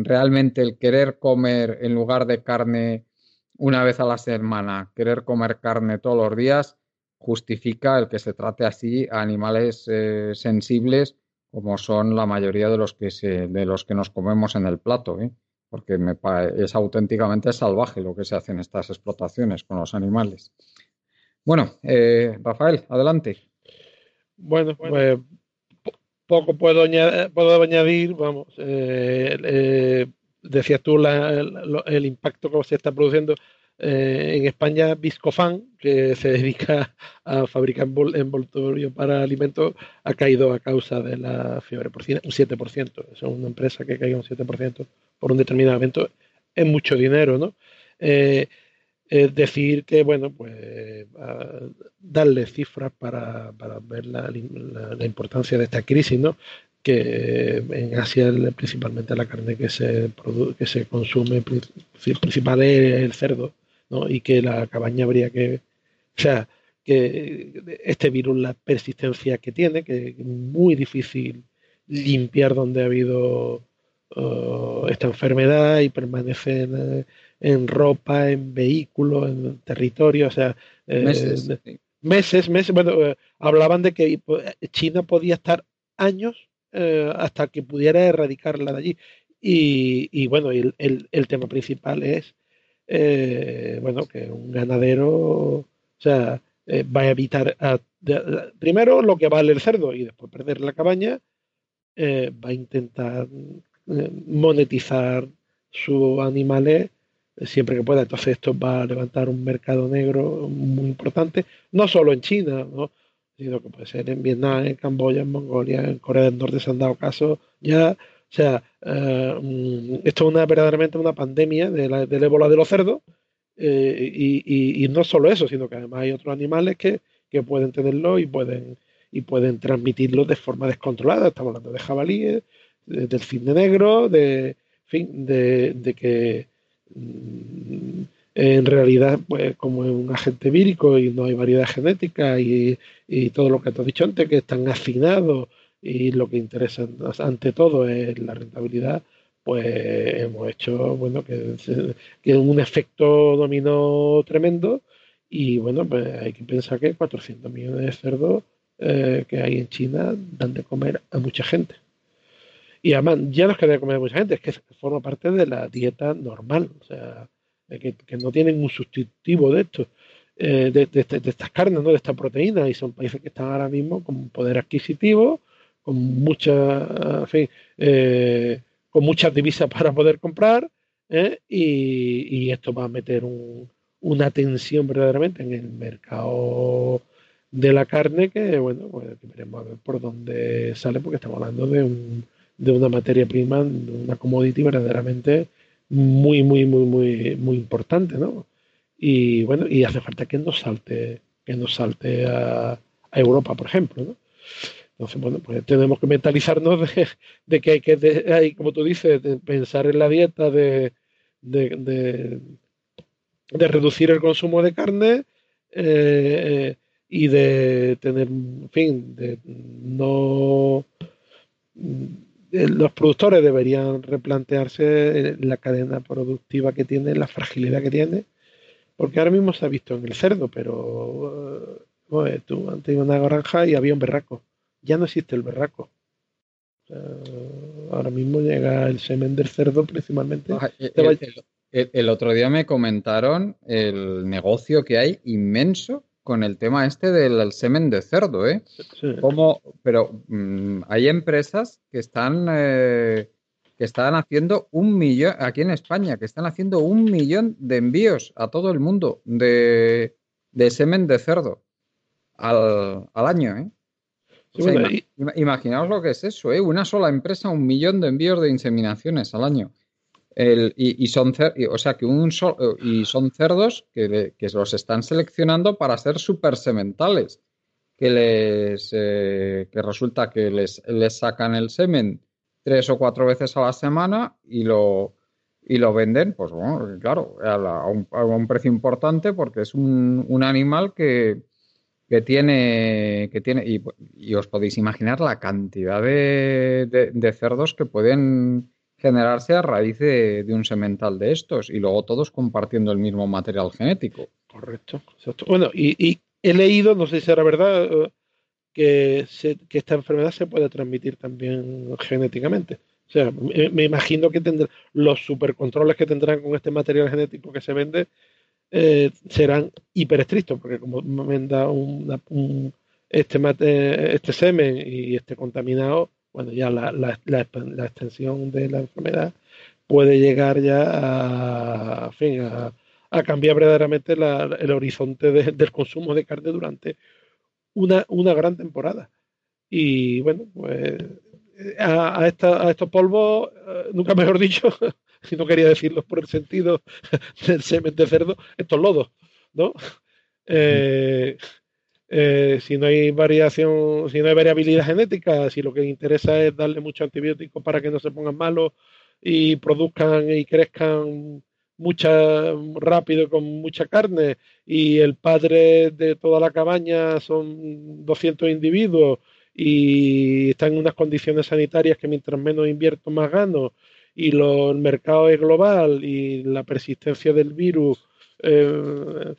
realmente el querer comer en lugar de carne una vez a la semana querer comer carne todos los días justifica el que se trate así a animales eh, sensibles como son la mayoría de los que se, de los que nos comemos en el plato, ¿eh? porque me, es auténticamente salvaje lo que se hace en estas explotaciones con los animales. Bueno, eh, Rafael, adelante. Bueno, pues poco puedo añadir, puedo añadir vamos, decías tú el, impacto que se está produciendo eh, en España, Viscofan, que se dedica a fabricar envoltorio para alimentos, ha caído a causa de la fiebre porcina un 7%. Es una empresa que caiga un 7% por un determinado evento. Es mucho dinero, ¿no? Eh, es decir que, bueno, pues darle cifras para, ver la, la, importancia de esta crisis, ¿no? Que en Asia principalmente la carne que se, que se consume principal es el cerdo, ¿no? y que la cabaña habría que, o sea, que este virus, la persistencia que tiene, que es muy difícil limpiar donde ha habido uh, esta enfermedad y permanece en, ropa, en vehículos, en territorio, o sea, eh, meses, meses, meses, bueno, eh, hablaban de que China podía estar años eh, hasta que pudiera erradicarla de allí. Y, bueno, el, tema principal es, eh, bueno, que un ganadero, o sea, eh, va a evitar, primero lo que vale el cerdo y después perder la cabaña, va a intentar monetizar sus animales siempre que pueda. Entonces esto va a levantar un mercado negro muy importante, no solo en China, ¿no? Sino que puede ser en Vietnam, en Camboya, en Mongolia, en Corea del Norte se han dado casos ya. O sea, eh, mm, esto es una, verdaderamente una pandemia de la, del ébola de los cerdos. Eh, y, y, no solo eso, sino que además hay otros animales que, que pueden tenerlo y pueden, y pueden transmitirlo de forma descontrolada. Estamos hablando de jabalíes, del cisne negro, de, fin, de, de que mm, en realidad, pues como es un agente vírico y no hay variedad genética y, todo lo que has dicho antes, que están afinados y lo que interesa ante todo es la rentabilidad, pues hemos hecho, bueno, que, que un efecto dominó tremendo y bueno, pues hay que pensar que 400 millones de cerdos eh, que hay en China dan de comer a mucha gente. Y además, ya no es que de comer a mucha gente, es que forma parte de la dieta normal. O sea, que, no tienen un sustitutivo de esto, eh, de, estas carnes, ¿no? de esta proteína, y son países que están ahora mismo con poder adquisitivo, con mucha, eh, con muchas divisas (laughs) para poder comprar, ¿eh? y, esto va a meter una tensión verdaderamente en el mercado de la carne que, bueno, pues veremos a ver por dónde sale, porque estamos hablando de, un, de una materia prima, de una commodity verdaderamente muy, muy, muy, muy, muy importante, ¿no? Y bueno, y hace falta que nos salte, que nos salte a, Europa, por ejemplo, ¿no? Entonces, bueno, pues tenemos que mentalizarnos de, que hay que, hay, como tú dices, de pensar en la dieta, de, de, reducir el consumo de carne eh, y de tener, en fin, de no los productores deberían replantearse la cadena productiva que tiene, la fragilidad que tiene, porque ahora mismo se ha visto en el cerdo, pero eh, tú antes ibas a una granja y había un berraco, ya no existe el berraco. ahora mismo llega el semen del cerdo principalmente. el, otro día me comentaron el negocio que hay inmenso con el tema este del semen de cerdo, ¿eh? Como, pero mm, hay empresas que están eh, que están haciendo un millón aquí en España, que están haciendo un millón de envíos a todo el mundo de, semen de cerdo al, año, ¿eh? Imaginaos lo que es eso, ¿eh? Una sola empresa, un millón de envíos de inseminaciones al año y, son o sea que un y son cerdos que, los están seleccionando para ser super sementales que les eh, que resulta que les, les sacan el semen tres o cuatro veces a la semana y lo y lo venden pues bueno claro a, un, precio importante porque es un, un animal que, que tiene que tiene y, os podéis imaginar la cantidad de, de cerdos que pueden generarse a raíz de, un semental de estos y luego todos compartiendo el mismo material genético. Correcto. Bueno, y, he leído, no sé si era verdad, eh, que, que esta enfermedad se puede transmitir también genéticamente. O sea, me, imagino que tendrán los supercontroles que tendrán con este material genético que se vende eh, serán hiper estrictos, porque como me un, este, este semen y este contaminado, bueno, ya la, la, la, extensión de la enfermedad puede llegar ya a, fin, a, cambiar verdaderamente el horizonte del consumo de carne durante una, una gran temporada. Y bueno, pues a, a, esta, a estos polvos, eh, nunca mejor dicho, (laughs) si no quería decirlo por el sentido (laughs) del semen de cerdo, estos lodos, ¿no? Eh, eh, si no hay variación, si no hay variabilidad genética, si lo que interesa es darle mucho antibiótico para que no se pongan malos y produzcan y crezcan mucha rápido con mucha carne y el padre de toda la cabaña son 200 individuos y están en unas condiciones sanitarias que mientras menos invierto más gano y lo, el mercado es global y la persistencia del virus eh,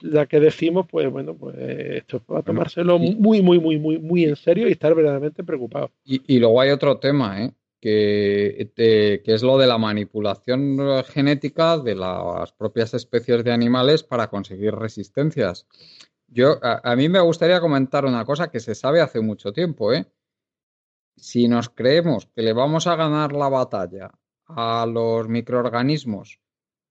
la que decimos, pues bueno, pues esto es para tomárselo muy, muy, muy, muy, muy en serio y estar verdaderamente preocupado. Y, luego hay otro tema, ¿eh? Que, que, es lo de la manipulación genética de las propias especies de animales para conseguir resistencias. Yo, a, mí me gustaría comentar una cosa que se sabe hace mucho tiempo, ¿eh? Si nos creemos que le vamos a ganar la batalla a los microorganismos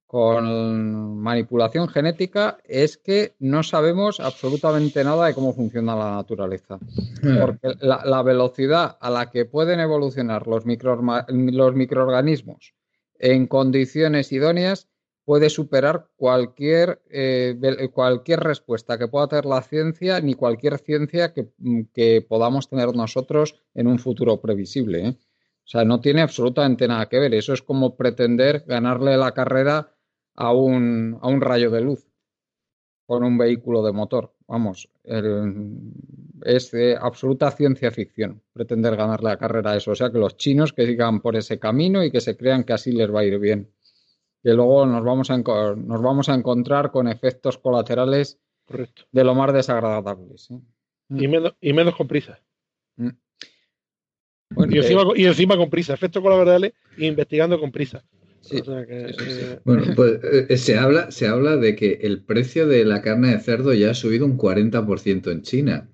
con manipulación genética es que no sabemos absolutamente nada de cómo funciona la naturaleza. Hmm. Porque la, velocidad a la que pueden evolucionar los, los microorganismos en condiciones idóneas puede superar cualquier, eh, cualquier respuesta que pueda tener la ciencia ni cualquier ciencia que, podamos tener nosotros en un futuro previsible. ¿eh? O sea, no tiene absolutamente nada que ver. Eso es como pretender ganarle la carrera a un, a un rayo de luz con un vehículo de motor. Vamos, es de absoluta ciencia ficción pretender ganar la carrera a eso. O sea, que los chinos que sigan por ese camino y que se crean que así les va a ir bien. Que luego nos vamos a, nos vamos a encontrar con efectos colaterales de lo más desagradables. ¿eh? Y, menos, y menos con prisa. Mm. y, encima, y encima con prisa, efectos colaterales investigando con prisa. Eh, bueno, (laughs) pues eh, se, habla, se habla de que el precio de la carne de cerdo ya ha subido un 40% en China.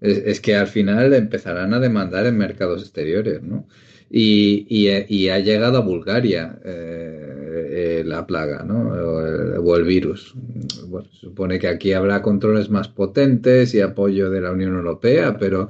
Es, que al final empezarán a demandar en mercados exteriores, ¿no? Y, ha llegado a Bulgaria eh, la plaga, ¿no? O el, virus. Bueno, supone que aquí habrá controles más potentes y apoyo de la Unión Europea, pero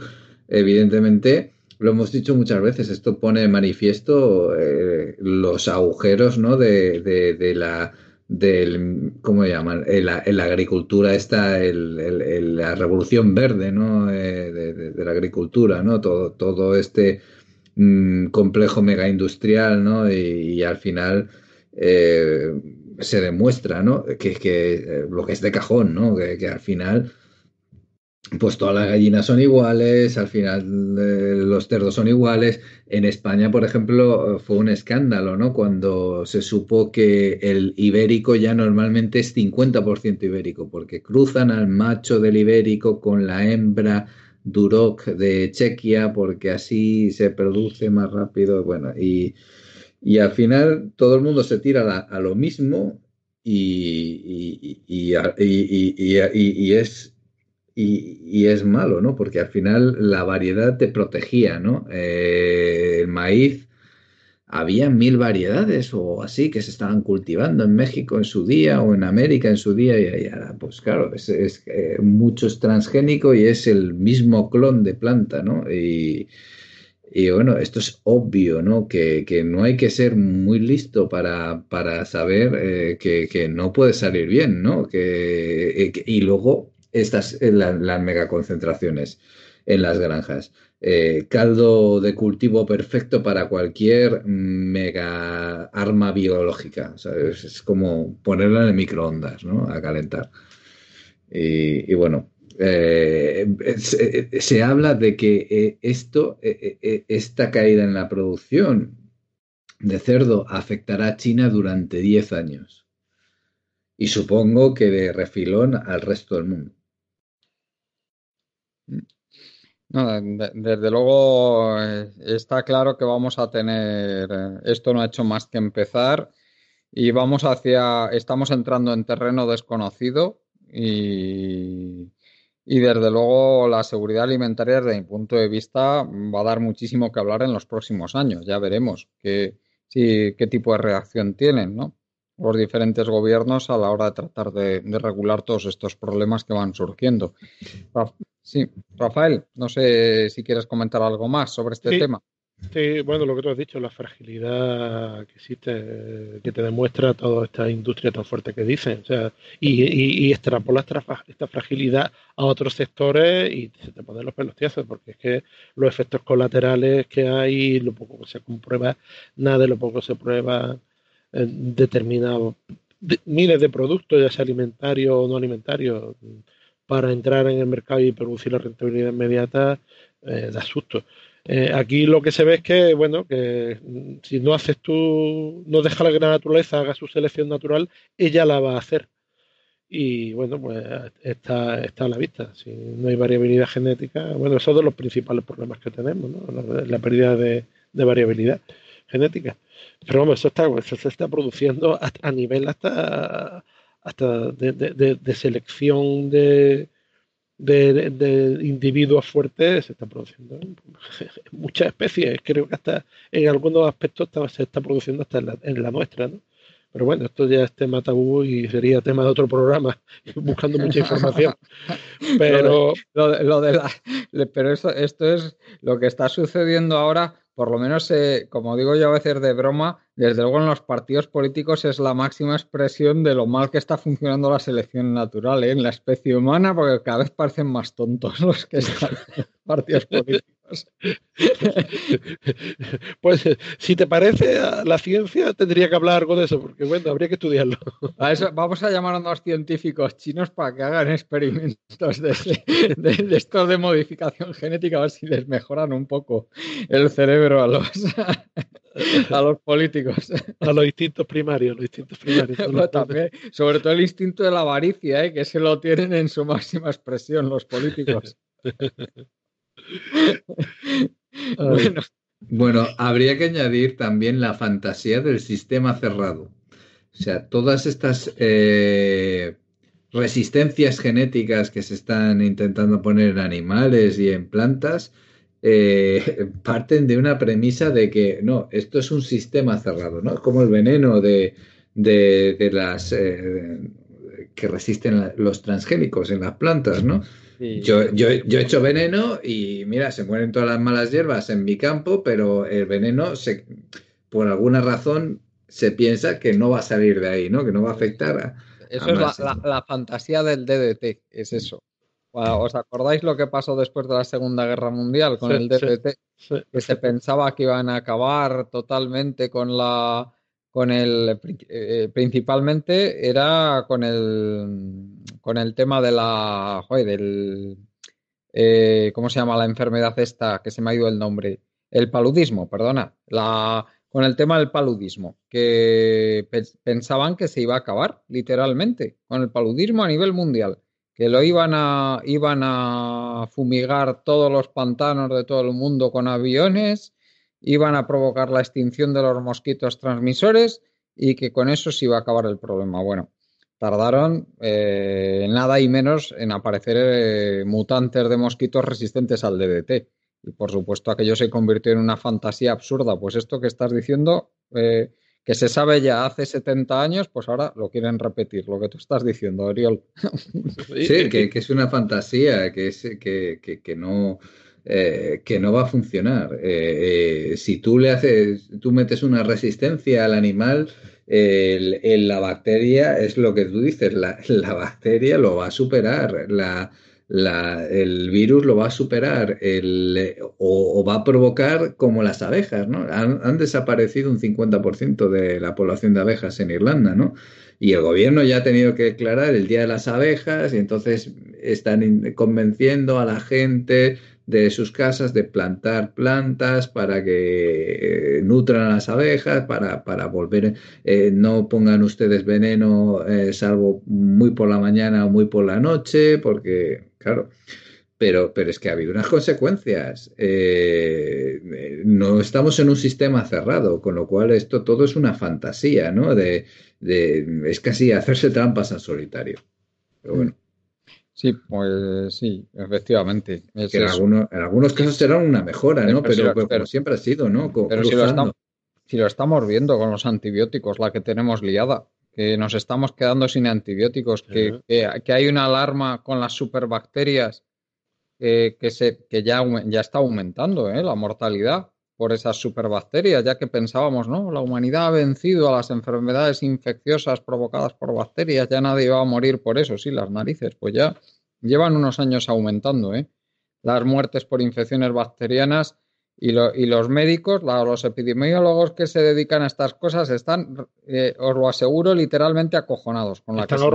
evidentemente lo hemos dicho muchas veces, esto pone de manifiesto eh, los agujeros ¿no? de, de, la, del ¿cómo llaman? En la, agricultura está la revolución verde, ¿no? Eh, de, la agricultura, ¿no? Todo, todo este mm, complejo mega industrial, ¿no? Y, al final eh, se demuestra, ¿no? Que, que lo que es de cajón, ¿no? que al final pues todas las gallinas son iguales, al final eh, los cerdos son iguales. En España, por ejemplo, fue un escándalo, ¿no? Cuando se supo que el ibérico ya normalmente es 50% ibérico, porque cruzan al macho del ibérico con la hembra Duroc de Chequia, porque así se produce más rápido. Bueno, y, al final todo el mundo se tira a, lo mismo y, y es y, es malo, ¿no? Porque al final la variedad te protegía, ¿no? Eh, el maíz, había mil variedades o así que se estaban cultivando en México en su día o en América en su día y, ahora, pues claro, es, es eh, mucho es transgénico y es el mismo clon de planta, ¿no? Y, bueno, esto es obvio, ¿no? Que, no hay que ser muy listo para, para saber eh, que, no puede salir bien, ¿no? Que, y luego estas las megaconcentraciones en las granjas. Eh, caldo de cultivo perfecto para cualquier mega arma biológica. Es como ponerla en microondas, ¿no? A calentar. Y, bueno, eh, se, habla de que eh, esto, esta caída en la producción de cerdo afectará a China durante 10 años. Y supongo que de refilón al resto del mundo. Desde luego eh, está claro que vamos a tener, eh, esto no ha hecho más que empezar y vamos hacia, estamos entrando en terreno desconocido y, y desde luego la seguridad alimentaria desde mi punto de vista va a dar muchísimo que hablar en los próximos años, ya veremos qué, qué tipo de reacción tienen, ¿no? Los diferentes gobiernos a la hora de tratar de, regular todos estos problemas que van surgiendo. Sí, Rafael, no sé si quieres comentar algo más sobre este tema. Sí, bueno, lo que tú has dicho, la fragilidad que existe, que te demuestra toda esta industria tan fuerte que dicen, o sea, y, y, y extrapola esta, fragilidad a otros sectores y se te ponen los pelos tiesos, porque es que los efectos colaterales que hay, lo poco que se comprueba, nada de lo poco se prueba, determinados miles de productos, ya sea alimentarios o no alimentarios, para entrar en el mercado y producir la rentabilidad inmediata, eh, da susto. Eh, aquí lo que se ve es que, bueno, que mm, si no haces tú, no deja la naturaleza haga su selección natural, ella la va a hacer. Y bueno, pues está, está a la vista. Si no hay variabilidad genética, bueno, esos son de los principales problemas que tenemos, ¿no? la, pérdida de variabilidad genética. Pero vamos, eso, está, eso se está produciendo a, nivel hasta, hasta de, selección de, de, individuos fuertes, se está produciendo en muchas especies. Creo que hasta en algunos aspectos se está produciendo hasta en la, nuestra, ¿no? Pero bueno, esto ya es tema tabú y sería tema de otro programa, (laughs) buscando mucha información. (laughs) Pero, lo de, la, pero eso, esto es lo que está sucediendo ahora por lo menos, eh, como digo yo a veces de broma, desde luego en los partidos políticos es la máxima expresión de lo mal que está funcionando la selección natural ¿eh? en la especie humana, porque cada vez parecen más tontos (laughs) los que están en los partidos políticos. (laughs) Pues si te parece, la ciencia tendría que hablar algo de eso, porque bueno, habría que estudiarlo. vamos a llamar a unos científicos chinos para que hagan experimentos de, de, esto de modificación genética, a ver si les mejoran un poco el cerebro a los, a los políticos. A los instintos primarios, los instintos primarios. sobre todo el instinto de la avaricia, ¿eh? que se lo tienen en su máxima expresión los políticos. (laughs) (laughs) bueno. habría que añadir también la fantasía del sistema cerrado. O sea, todas estas eh, resistencias genéticas que se están intentando poner en animales y en plantas eh, (laughs) parten de una premisa de que no, esto es un sistema cerrado, ¿no? Como el veneno de, de, las eh, que resisten los transgénicos en las plantas, ¿no? Yo, yo, yo he hecho veneno y mira, se mueren todas las malas hierbas en mi campo, pero el veneno, se, por alguna razón, se piensa que no va a salir de ahí, ¿no? Que no va a afectar a... Eso es la, fantasía del DDT, es eso. ¿Os acordáis lo que pasó después de la Segunda Guerra Mundial con el DDT? que se pensaba que iban a acabar totalmente con la con el eh, principalmente era con el con el tema de la del eh, ¿cómo se llama la enfermedad esta que se me ha ido el nombre? El paludismo, perdona, la con el tema del paludismo, que pensaban que se iba a acabar literalmente con el paludismo a nivel mundial que lo iban a, iban a fumigar todos los pantanos de todo el mundo con aviones, iban a provocar la extinción de los mosquitos transmisores y que con eso se iba a acabar el problema. Bueno, tardaron eh, nada y menos en aparecer eh, mutantes de mosquitos resistentes al DDT. Y por supuesto aquello se convirtió en una fantasía absurda. Pues esto que estás diciendo eh, que se sabe ya hace 70 años, pues ahora lo quieren repetir, lo que tú estás diciendo, Oriol. Sí, que, es una fantasía, que, es, que, que, no... Eh, que no va a funcionar. Eh, eh, si tú le haces, tú metes una resistencia al animal, la bacteria es lo que tú dices, la, bacteria lo va a superar. La, el virus lo va a superar el, o, va a provocar como las abejas, ¿no? Han, desaparecido un 50% de la población de abejas en Irlanda, ¿no? Y el gobierno ya ha tenido que declarar el Día de las Abejas y entonces están convenciendo a la gente de sus casas de plantar plantas para que eh, nutran a las abejas, para, para volver, eh, no pongan ustedes veneno eh, salvo muy por la mañana o muy por la noche, porque claro. Pero, pero es que ha habido unas consecuencias. No estamos en un sistema cerrado, con lo cual esto todo es una fantasía, ¿no? De, es casi hacerse trampas en solitario. Pero bueno. Sí, pues sí, efectivamente. en, algunos, casos será una mejora, ¿no? Pero, siempre ha sido, ¿no? pero si lo, estamos, si lo, estamos, viendo con los antibióticos, la que tenemos liada que nos estamos quedando sin antibióticos, que, que, hay una alarma con las superbacterias que, se, que ya, ya está aumentando ¿eh? la mortalidad por esas superbacterias, ya que pensábamos, ¿no? La humanidad ha vencido a las enfermedades infecciosas provocadas por bacterias, ya nadie va a morir por eso, sí, las narices, pues ya llevan unos años aumentando, ¿eh? Las muertes por infecciones bacterianas y, los médicos, los epidemiólogos que se dedican a estas cosas están, eh, os lo aseguro, literalmente acojonados con la, que se,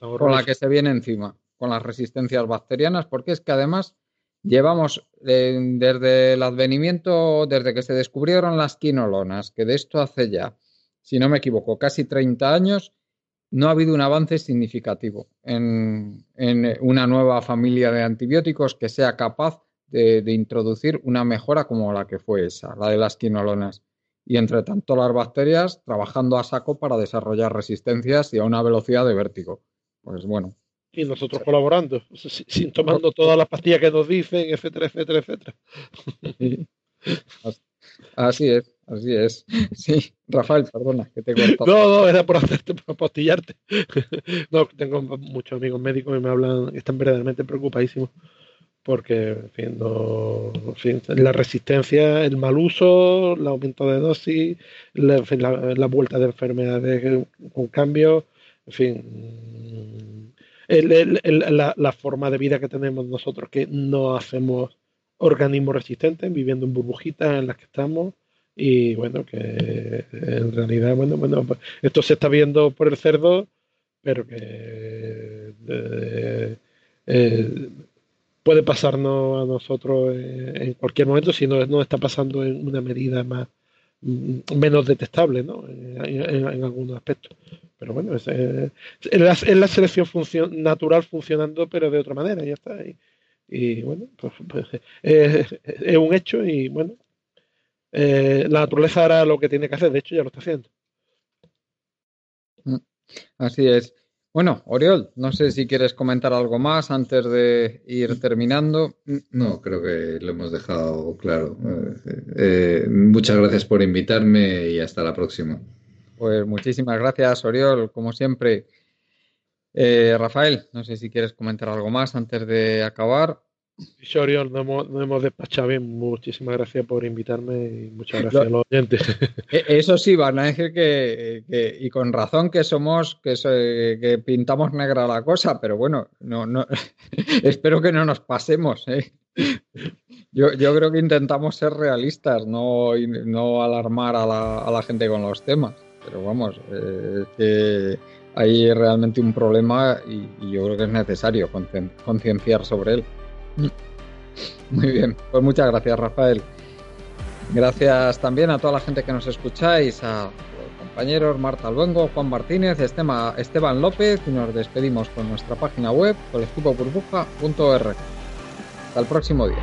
con la que se viene encima, con las resistencias bacterianas, porque es que además llevamos eh, desde el advenimiento, desde que se descubrieron las quinolonas, que de esto hace ya, si no me equivoco, casi 30 años, no ha habido un avance significativo en, en una nueva familia de antibióticos que sea capaz de, introducir una mejora como la que fue esa, la de las quinolonas. Y entre tanto las bacterias trabajando a saco para desarrollar resistencias y a una velocidad de vértigo. Pues bueno. Y nosotros colaborando, (laughs) sin tomando todas las pastillas que nos dicen, etcétera, etcétera, etcétera. Así es, así es. Sí, Rafael, perdona, que te corto. No, no, era por hacerte, por apostillarte. (laughs) No, tengo muchos amigos médicos que me hablan, están verdaderamente preocupadísimos porque en fin, la resistencia, el mal uso, el aumento de dosis, la, vuelta de enfermedades con cambios, en fin, la, forma de vida que tenemos nosotros, que no hacemos organismos resistentes, viviendo en burbujitas en las que estamos, y bueno, que en realidad, bueno, bueno, pues, esto se está viendo por el cerdo, pero que eh, puede pasarnos a nosotros en cualquier momento si no, no está pasando en una medida más mm, menos detestable ¿no? en, algunos aspectos. Pero bueno, es, la, selección natural funcionando, pero de otra manera, ya está. Y, bueno, pues, pues es, un hecho y bueno, eh, la naturaleza hará lo que tiene que hacer, de hecho ya lo está haciendo. Mm, así es. Bueno, Oriol, no sé si quieres comentar algo más antes de ir terminando. No, creo que lo hemos dejado claro. Eh, eh, muchas gracias por invitarme y hasta la próxima. Pues muchísimas gracias, Oriol, como siempre. Eh, Rafael, no sé si quieres comentar algo más antes de acabar. Dicho Oriol, nos hemos, despachado bien. Muchísimas gracias por invitarme y muchas gracias a los oyentes. (laughs) E- Eso sí, Van Ángel, que, que- y con razón que somos, que, so- que pintamos negra la cosa, pero bueno, no, no, (laughs) espero que no nos pasemos. ¿eh? Yo, yo creo que intentamos ser realistas, no, no alarmar a la, a la gente con los temas. Pero vamos, eh, que hay realmente un problema y, yo creo que es necesario concien- concienciar sobre él. (laughs) Muy bien, pues muchas gracias, Rafael. Gracias también a toda la gente que nos escucháis, a los compañeros Marta Luengo, Juan Martínez, Esteban López y nos despedimos con nuestra página web colectivoburbuja.org. Hasta el próximo día.